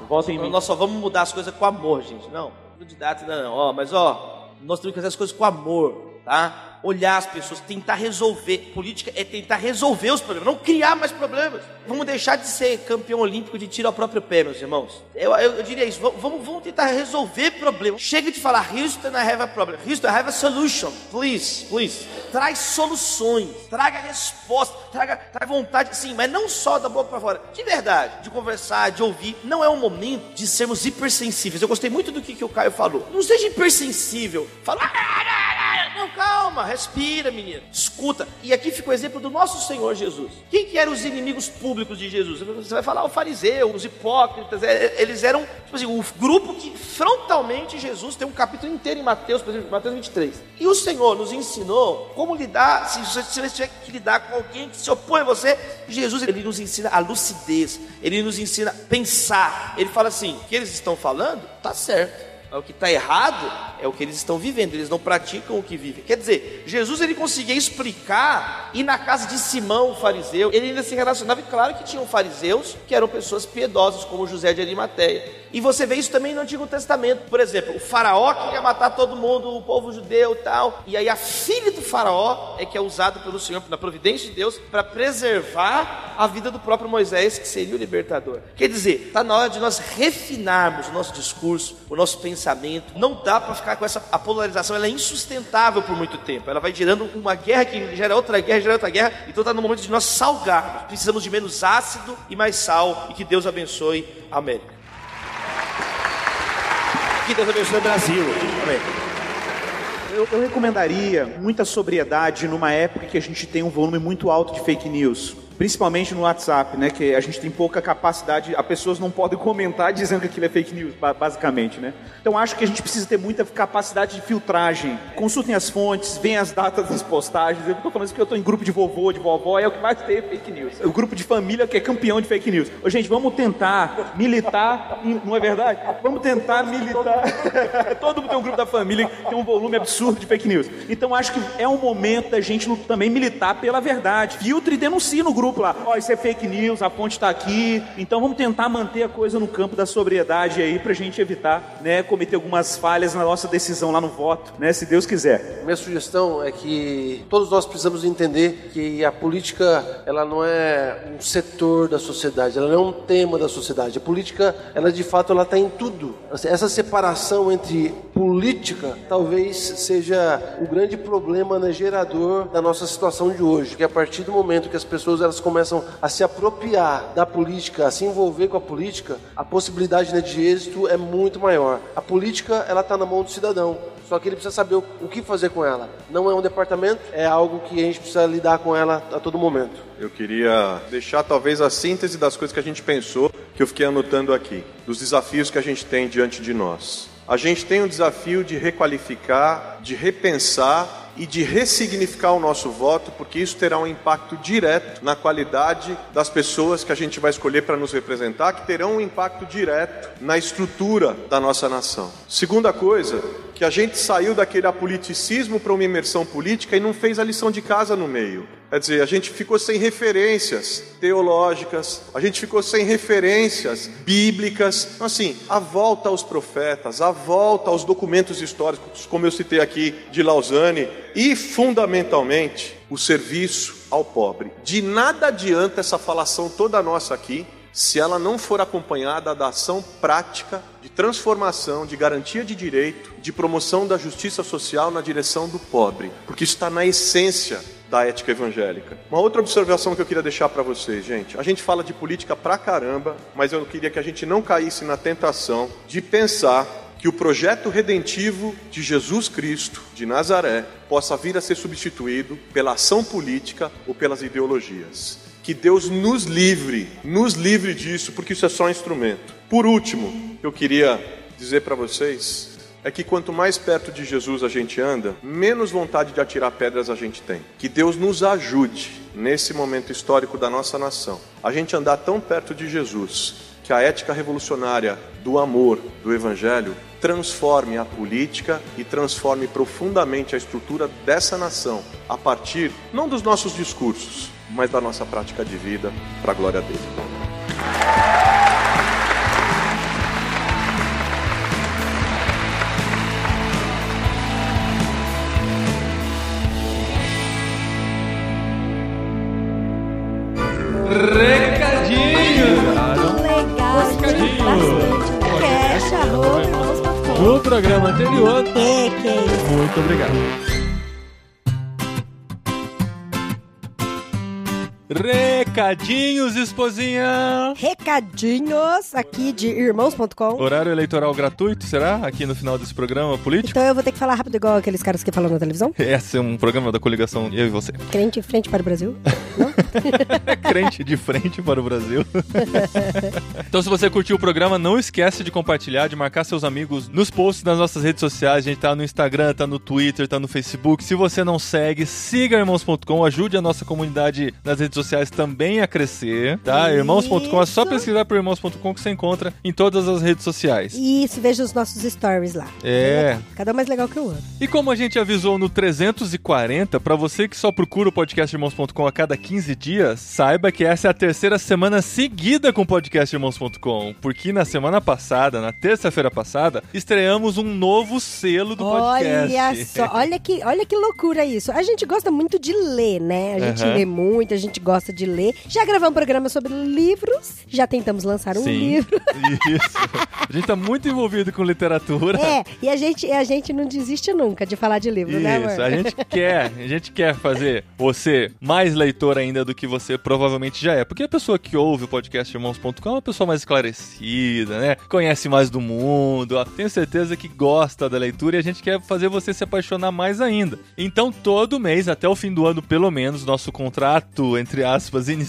Speaker 5: Votem em mim. Nós só vamos mudar as coisas com amor, gente. Não, não de data não, ó, mas ó, nós temos que fazer as coisas com amor, tá? Olhar as pessoas, tentar resolver. Política é tentar resolver os problemas, não criar mais problemas. Vamos deixar de ser campeão olímpico de tiro ao próprio pé, meus irmãos. Eu, eu, eu diria isso. Vamos, vamos, tentar resolver problemas. Chega de falar Houston, I have a problem. Houston, I have a solution. Please, please. Traz soluções, traga resposta, traga, traga vontade, sim, mas não só da boca para fora. De verdade, de conversar, de ouvir. Não é o momento de sermos hipersensíveis. Eu gostei muito do que, que o Caio falou. Não seja hipersensível. Fala, ah, ah, ah, não, calma, respira, menino. Escuta. E aqui fica o exemplo do nosso Senhor Jesus. Quem que eram os inimigos públicos de Jesus? Você vai falar o fariseu, os hipócritas. É, é, eles eram, tipo assim, o grupo que frontalmente Jesus tem um capítulo inteiro em Mateus, por exemplo, Mateus 23. E o Senhor nos ensinou como lidar, se você tiver que lidar com alguém que se opõe a você. Jesus, ele nos ensina a lucidez. Ele nos ensina a pensar. Ele fala assim: o que eles estão falando? Tá certo. O que está errado é o que eles estão vivendo, eles não praticam o que vivem. Quer dizer, Jesus ele conseguia explicar e na casa de Simão, o fariseu, ele ainda se relacionava, e claro que tinham fariseus que eram pessoas piedosas, como José de Arimateia. E você vê isso também no Antigo Testamento. Por exemplo, o faraó queria matar todo mundo, o povo judeu e tal. E aí a filha do faraó é que é usada pelo Senhor, na providência de Deus, para preservar a vida do próprio Moisés, que seria o libertador. Quer dizer, está na hora de nós refinarmos o nosso discurso, o nosso pensamento. Não dá para ficar com essa a polarização, ela é insustentável por muito tempo. Ela vai gerando uma guerra que gera outra guerra, gera outra guerra. Então está no momento de nós salgarmos. Precisamos de menos ácido e mais sal. E que Deus abençoe a América.
Speaker 1: Que Deus abençoe o Brasil. Eu, eu recomendaria muita sobriedade numa época que a gente tem um volume muito alto de fake news principalmente no WhatsApp, né, que a gente tem pouca capacidade, as pessoas não podem comentar dizendo que aquilo é fake news, basicamente, né? Então acho que a gente precisa ter muita capacidade de filtragem. Consultem as fontes, veem as datas das postagens. Eu estou falando isso porque eu estou em grupo de vovô, de vovó, é o que mais tem fake news. O grupo de família que é campeão de fake news. Ô, gente, vamos tentar militar, não é verdade? Vamos tentar militar. Todo mundo tem um grupo da família que tem um volume absurdo de fake news. Então acho que é um momento da gente também militar pela verdade. Filtre e denuncie no grupo grupo lá, ó, oh, isso é fake news, a fonte está aqui. Então vamos tentar manter a coisa no campo da sobriedade aí para a gente evitar, né, cometer algumas falhas na nossa decisão lá no voto, né, se Deus quiser.
Speaker 7: Minha sugestão é que todos nós precisamos entender que a política ela não é um setor da sociedade, ela não é um tema da sociedade. A política, ela de fato, ela está em tudo. Essa separação entre política talvez seja o grande problema né, gerador da nossa situação de hoje, que a partir do momento que as pessoas elas elas começam a se apropriar da política, a se envolver com a política, a possibilidade né, de êxito é muito maior. A política ela está na mão do cidadão, só que ele precisa saber o, o que fazer com ela. Não é um departamento, é algo que a gente precisa lidar com ela a todo momento.
Speaker 6: Eu queria deixar talvez a síntese das coisas que a gente pensou, que eu fiquei anotando aqui, dos desafios que a gente tem diante de nós. A gente tem um desafio de requalificar, de repensar e de ressignificar o nosso voto, porque isso terá um impacto direto na qualidade das pessoas que a gente vai escolher para nos representar, que terão um impacto direto na estrutura da nossa nação. Segunda coisa, que a gente saiu daquele apoliticismo para uma imersão política e não fez a lição de casa no meio. Quer dizer, a gente ficou sem referências teológicas, a gente ficou sem referências bíblicas. Então, assim, a volta aos profetas, a volta aos documentos históricos, como eu citei aqui de Lausanne, e fundamentalmente o serviço ao pobre. De nada adianta essa falação toda nossa aqui se ela não for acompanhada da ação prática de transformação, de garantia de direito, de promoção da justiça social na direção do pobre, porque isso está na essência da ética evangélica. Uma outra observação que eu queria deixar para vocês, gente. A gente fala de política pra caramba, mas eu queria que a gente não caísse na tentação de pensar que o projeto redentivo de Jesus Cristo de Nazaré possa vir a ser substituído pela ação política ou pelas ideologias. Que Deus nos livre, nos livre disso, porque isso é só um instrumento. Por último, eu queria dizer para vocês é que quanto mais perto de Jesus a gente anda, menos vontade de atirar pedras a gente tem. Que Deus nos ajude nesse momento histórico da nossa nação, a gente andar tão perto de Jesus, que a ética revolucionária do amor, do evangelho, transforme a política e transforme profundamente a estrutura dessa nação, a partir não dos nossos discursos, mas da nossa prática de vida, para a glória dele.
Speaker 2: Recadinho!
Speaker 4: Legal,
Speaker 2: Recadinho.
Speaker 4: Arroba, irmãos.com.
Speaker 2: No programa anterior.
Speaker 4: É, que é isso.
Speaker 2: Muito obrigado. Recadinhos, esposinha!
Speaker 4: Recadinhos aqui de irmãos.com.
Speaker 2: Horário eleitoral gratuito, será? Aqui no final desse programa político?
Speaker 4: Então eu vou ter que falar rápido igual aqueles caras que falam na televisão.
Speaker 2: Esse é um programa da coligação Eu e Você.
Speaker 4: Crente em frente para o Brasil. Não?
Speaker 2: Crente de frente para o Brasil. então, se você curtiu o programa, não esquece de compartilhar, de marcar seus amigos nos posts das nossas redes sociais. A gente tá no Instagram, tá no Twitter, tá no Facebook. Se você não segue, siga irmãos.com, ajude a nossa comunidade nas redes sociais também também a crescer, tá? Irmãos.com, é só pesquisar por irmãos.com que você encontra em todas as redes sociais.
Speaker 4: Isso, veja os nossos stories lá.
Speaker 2: É.
Speaker 4: Cada um mais legal que o outro.
Speaker 2: E como a gente avisou no 340, pra você que só procura o podcast irmãos.com a cada 15 dias, saiba que essa é a terceira semana seguida com o podcast irmãos.com, porque na semana passada, na terça-feira passada, estreamos um novo selo do podcast.
Speaker 4: Olha só, olha que, olha que loucura isso. A gente gosta muito de ler, né? A gente
Speaker 2: Aham.
Speaker 4: lê muito, a gente gosta de ler. Já gravamos um programa sobre livros, já tentamos lançar um
Speaker 2: Sim.
Speaker 4: livro.
Speaker 2: Isso. A gente tá muito envolvido com literatura.
Speaker 4: É, e a gente, a gente não desiste nunca de falar de livro, né, amor?
Speaker 2: Isso, a gente quer, a gente quer fazer você mais leitor ainda do que você provavelmente já é. Porque a pessoa que ouve o podcast Irmãos.com é uma pessoa mais esclarecida, né? Conhece mais do mundo, ó. tenho certeza que gosta da leitura e a gente quer fazer você se apaixonar mais ainda. Então, todo mês, até o fim do ano, pelo menos, nosso contrato, entre aspas, inicial,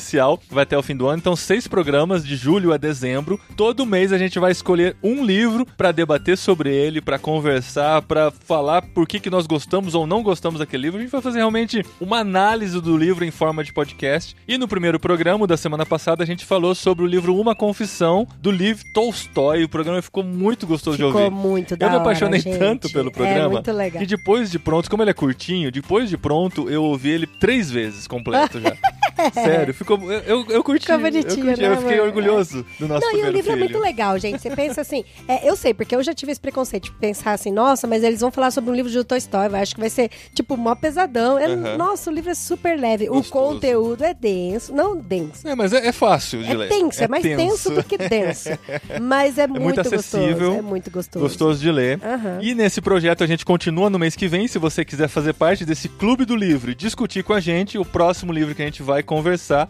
Speaker 2: vai até o fim do ano. Então, seis programas de julho a dezembro. Todo mês a gente vai escolher um livro para debater sobre ele, para conversar, para falar por que, que nós gostamos ou não gostamos daquele livro. A gente vai fazer realmente uma análise do livro em forma de podcast. E no primeiro programa da semana passada a gente falou sobre o livro Uma Confissão do Liv Tolstói. O programa ficou muito gostoso de
Speaker 4: Ficou
Speaker 2: ouvir.
Speaker 4: muito da
Speaker 2: Eu me
Speaker 4: hora,
Speaker 2: apaixonei
Speaker 4: gente.
Speaker 2: tanto pelo
Speaker 4: É
Speaker 2: programa.
Speaker 4: muito legal.
Speaker 2: E depois de pronto, como ele é curtinho, depois de pronto, eu ouvi ele três vezes completo já. Sério, ficou. Eu, eu, eu curti.
Speaker 4: Ficou
Speaker 2: eu,
Speaker 4: bonitinho,
Speaker 2: curti,
Speaker 4: né,
Speaker 2: eu fiquei
Speaker 4: amor?
Speaker 2: orgulhoso do nosso
Speaker 4: Não, e o livro é
Speaker 2: filho.
Speaker 4: muito legal, gente. Você pensa assim, é, eu sei, porque eu já tive esse preconceito de pensar assim, nossa, mas eles vão falar sobre um livro de Toy Story, eu acho que vai ser, tipo, mó pesadão. É-
Speaker 2: Aham.
Speaker 4: Nossa, o livro é super leve.
Speaker 2: Gostoso.
Speaker 4: O conteúdo é denso, não denso.
Speaker 2: É, mas é, é fácil de
Speaker 4: É
Speaker 2: ler.
Speaker 4: tenso, é, mais tenso do que denso. Mas é, muito,
Speaker 2: muito acessível,
Speaker 4: gostoso. É muito gostoso.
Speaker 2: Gostoso de ler. E nesse projeto a gente continua no mês que vem. Se você quiser fazer parte desse clube do livro e discutir com a gente, o próximo livro que a gente vai conversar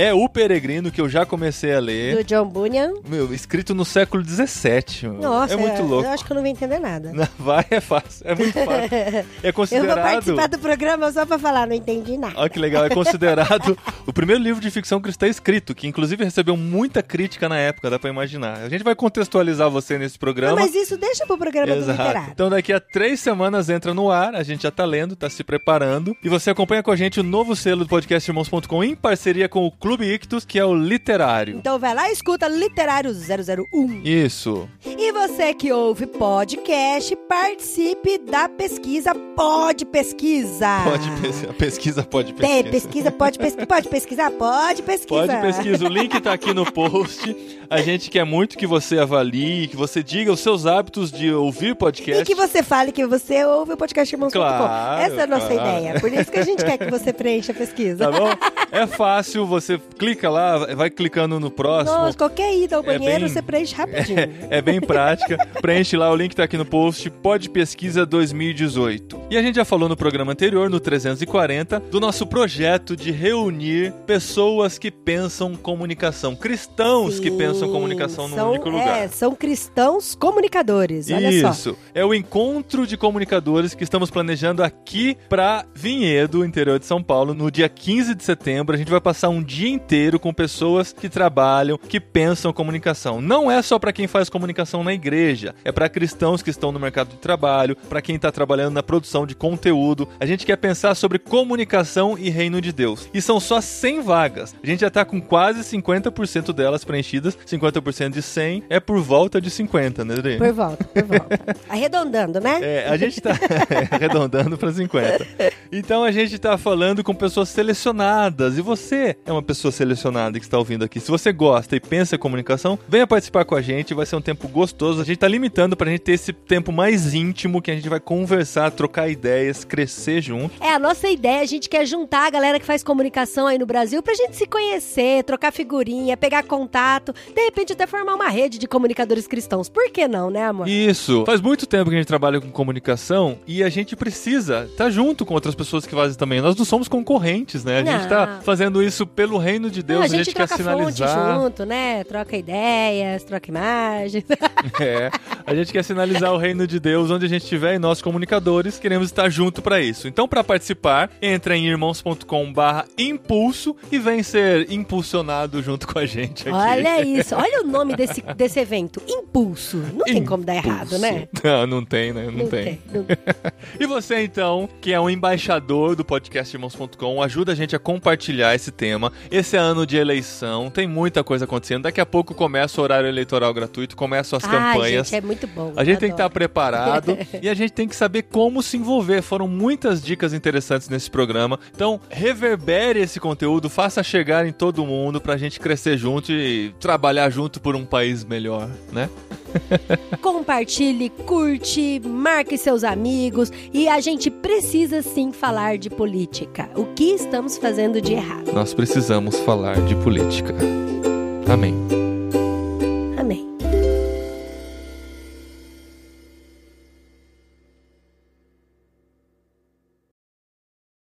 Speaker 2: é O Peregrino, que eu já comecei a ler.
Speaker 4: Do John Bunyan.
Speaker 2: Meu, escrito no século XVII.
Speaker 4: Nossa,
Speaker 2: é muito louco.
Speaker 4: eu acho que eu não vou entender nada.
Speaker 2: Não, vai, é fácil. É muito fácil. É
Speaker 4: Eu vou
Speaker 2: considerado.
Speaker 4: participar do programa só pra falar, não entendi nada.
Speaker 2: Olha que legal, é considerado o primeiro livro de ficção cristã escrito, que inclusive recebeu muita crítica na época, dá pra imaginar. A gente vai contextualizar você nesse
Speaker 4: Não,
Speaker 2: programa.
Speaker 4: mas isso deixa pro programa do literário.
Speaker 2: Então daqui a três semanas entra no ar, a gente já tá lendo, tá se preparando. E você acompanha com a gente o novo selo do podcast Irmãos.com em parceria com o Clube Ictus, que é o Literário.
Speaker 4: Então vai lá e escuta Literário 001.
Speaker 2: Isso.
Speaker 4: E você que ouve podcast, participe da pesquisa Pode Pesquisa.
Speaker 2: Pode pesquisar. Pesquisa, pode
Speaker 4: Tem,
Speaker 2: pesquisa.
Speaker 4: pesquisa, pode pesquisar. Pode pesquisar? Pode pesquisar.
Speaker 2: Pode pesquisa, o link tá aqui no post. A gente quer muito que você avalie, que você diga os seus hábitos de ouvir podcast.
Speaker 4: E que você fale que você ouve o podcast Irmãos.com.
Speaker 2: Claro,
Speaker 4: Essa é a nossa
Speaker 2: claro.
Speaker 4: ideia. Por isso que a gente quer que você preencha a pesquisa.
Speaker 2: Tá bom? É fácil, você clica lá, vai clicando no próximo.
Speaker 4: Nossa, qualquer ida ao
Speaker 2: É
Speaker 4: banheiro,
Speaker 2: bem-
Speaker 4: você preenche rapidinho.
Speaker 2: É bem prática. Preenche lá, o link tá aqui no post. Pode Pesquisa 2018. E a gente já falou no programa anterior, no 340, do nosso projeto de reunir pessoas que pensam comunicação, cristãos que
Speaker 4: Sim,
Speaker 2: pensam comunicação num
Speaker 4: são,
Speaker 2: único lugar.
Speaker 4: É, são cristãos comunicadores, olha só.
Speaker 2: Isso, é o encontro de comunicadores que estamos planejando aqui para Vinhedo, interior de São Paulo, no dia 15 de setembro. A gente vai passar um dia inteiro com pessoas que trabalham, que pensam comunicação. Não é só para quem faz comunicação na igreja, é para cristãos que estão no mercado de trabalho, para quem está trabalhando na produção de conteúdo. A gente quer pensar sobre comunicação e reino de Deus. E são só 100 vagas. A gente já tá com quase 50% delas preenchidas. 50% de 100 é por volta de 50, né, Adri?
Speaker 4: Por volta, por volta. Arredondando, né?
Speaker 2: É, a gente tá arredondando para 50. Então a gente tá falando com pessoas selecionadas. E você é uma pessoa selecionada que está ouvindo aqui. Se você gosta e pensa em comunicação, venha participar com a gente. Vai ser um tempo gostoso. A gente tá limitando pra gente ter esse tempo mais íntimo que a gente vai conversar, trocar ideias, crescer junto.
Speaker 4: É, a nossa ideia, a gente quer juntar a galera que faz comunicação aí no Brasil pra gente se conhecer, trocar figurinha, pegar contato, de repente até formar uma rede de comunicadores cristãos. Por que não, né, amor?
Speaker 2: Isso. Faz muito tempo que a gente trabalha com comunicação e a gente precisa estar junto com outras pessoas que fazem também. Nós não somos concorrentes, né? A gente
Speaker 4: Não.
Speaker 2: tá fazendo isso pelo reino de Deus.
Speaker 4: Não,
Speaker 2: a gente, quer
Speaker 4: troca fonte
Speaker 2: sinalizar.
Speaker 4: junto, né? Troca ideias, troca imagens.
Speaker 2: É, a gente quer sinalizar o reino de Deus onde a gente estiver e nós comunicadores queremos estar junto para isso. Então, para participar, entra em irmãos.com/impulso e vem ser impulsionado junto com a gente aqui.
Speaker 4: Olha isso, olha o nome desse, desse evento, Impulso. Não tem como dar errado,
Speaker 2: Impulso.
Speaker 4: né?
Speaker 2: Não, não tem, né? Não, tem.
Speaker 4: não
Speaker 2: E você então, que é um embaixador do podcast irmãos.com, ajuda a gente a compartilhar esse tema. Esse é ano de eleição, tem muita coisa acontecendo. Daqui a pouco começa o horário eleitoral gratuito, começam as
Speaker 4: Ah,
Speaker 2: campanhas.
Speaker 4: gente, é muito bom.
Speaker 2: A gente tem que
Speaker 4: adoro.
Speaker 2: estar preparado e a gente tem que saber como se envolver. Foram muitas dicas interessantes nesse programa. Então, reverbere esse conteúdo, faça chegar em todo mundo pra gente crescer junto e trabalhar junto por um país melhor, né?
Speaker 4: Compartilhe, curte, marque seus amigos e a gente precisa sim falar de política. O que estamos fazendo de errado?
Speaker 2: Nós precisamos falar de política. Amém.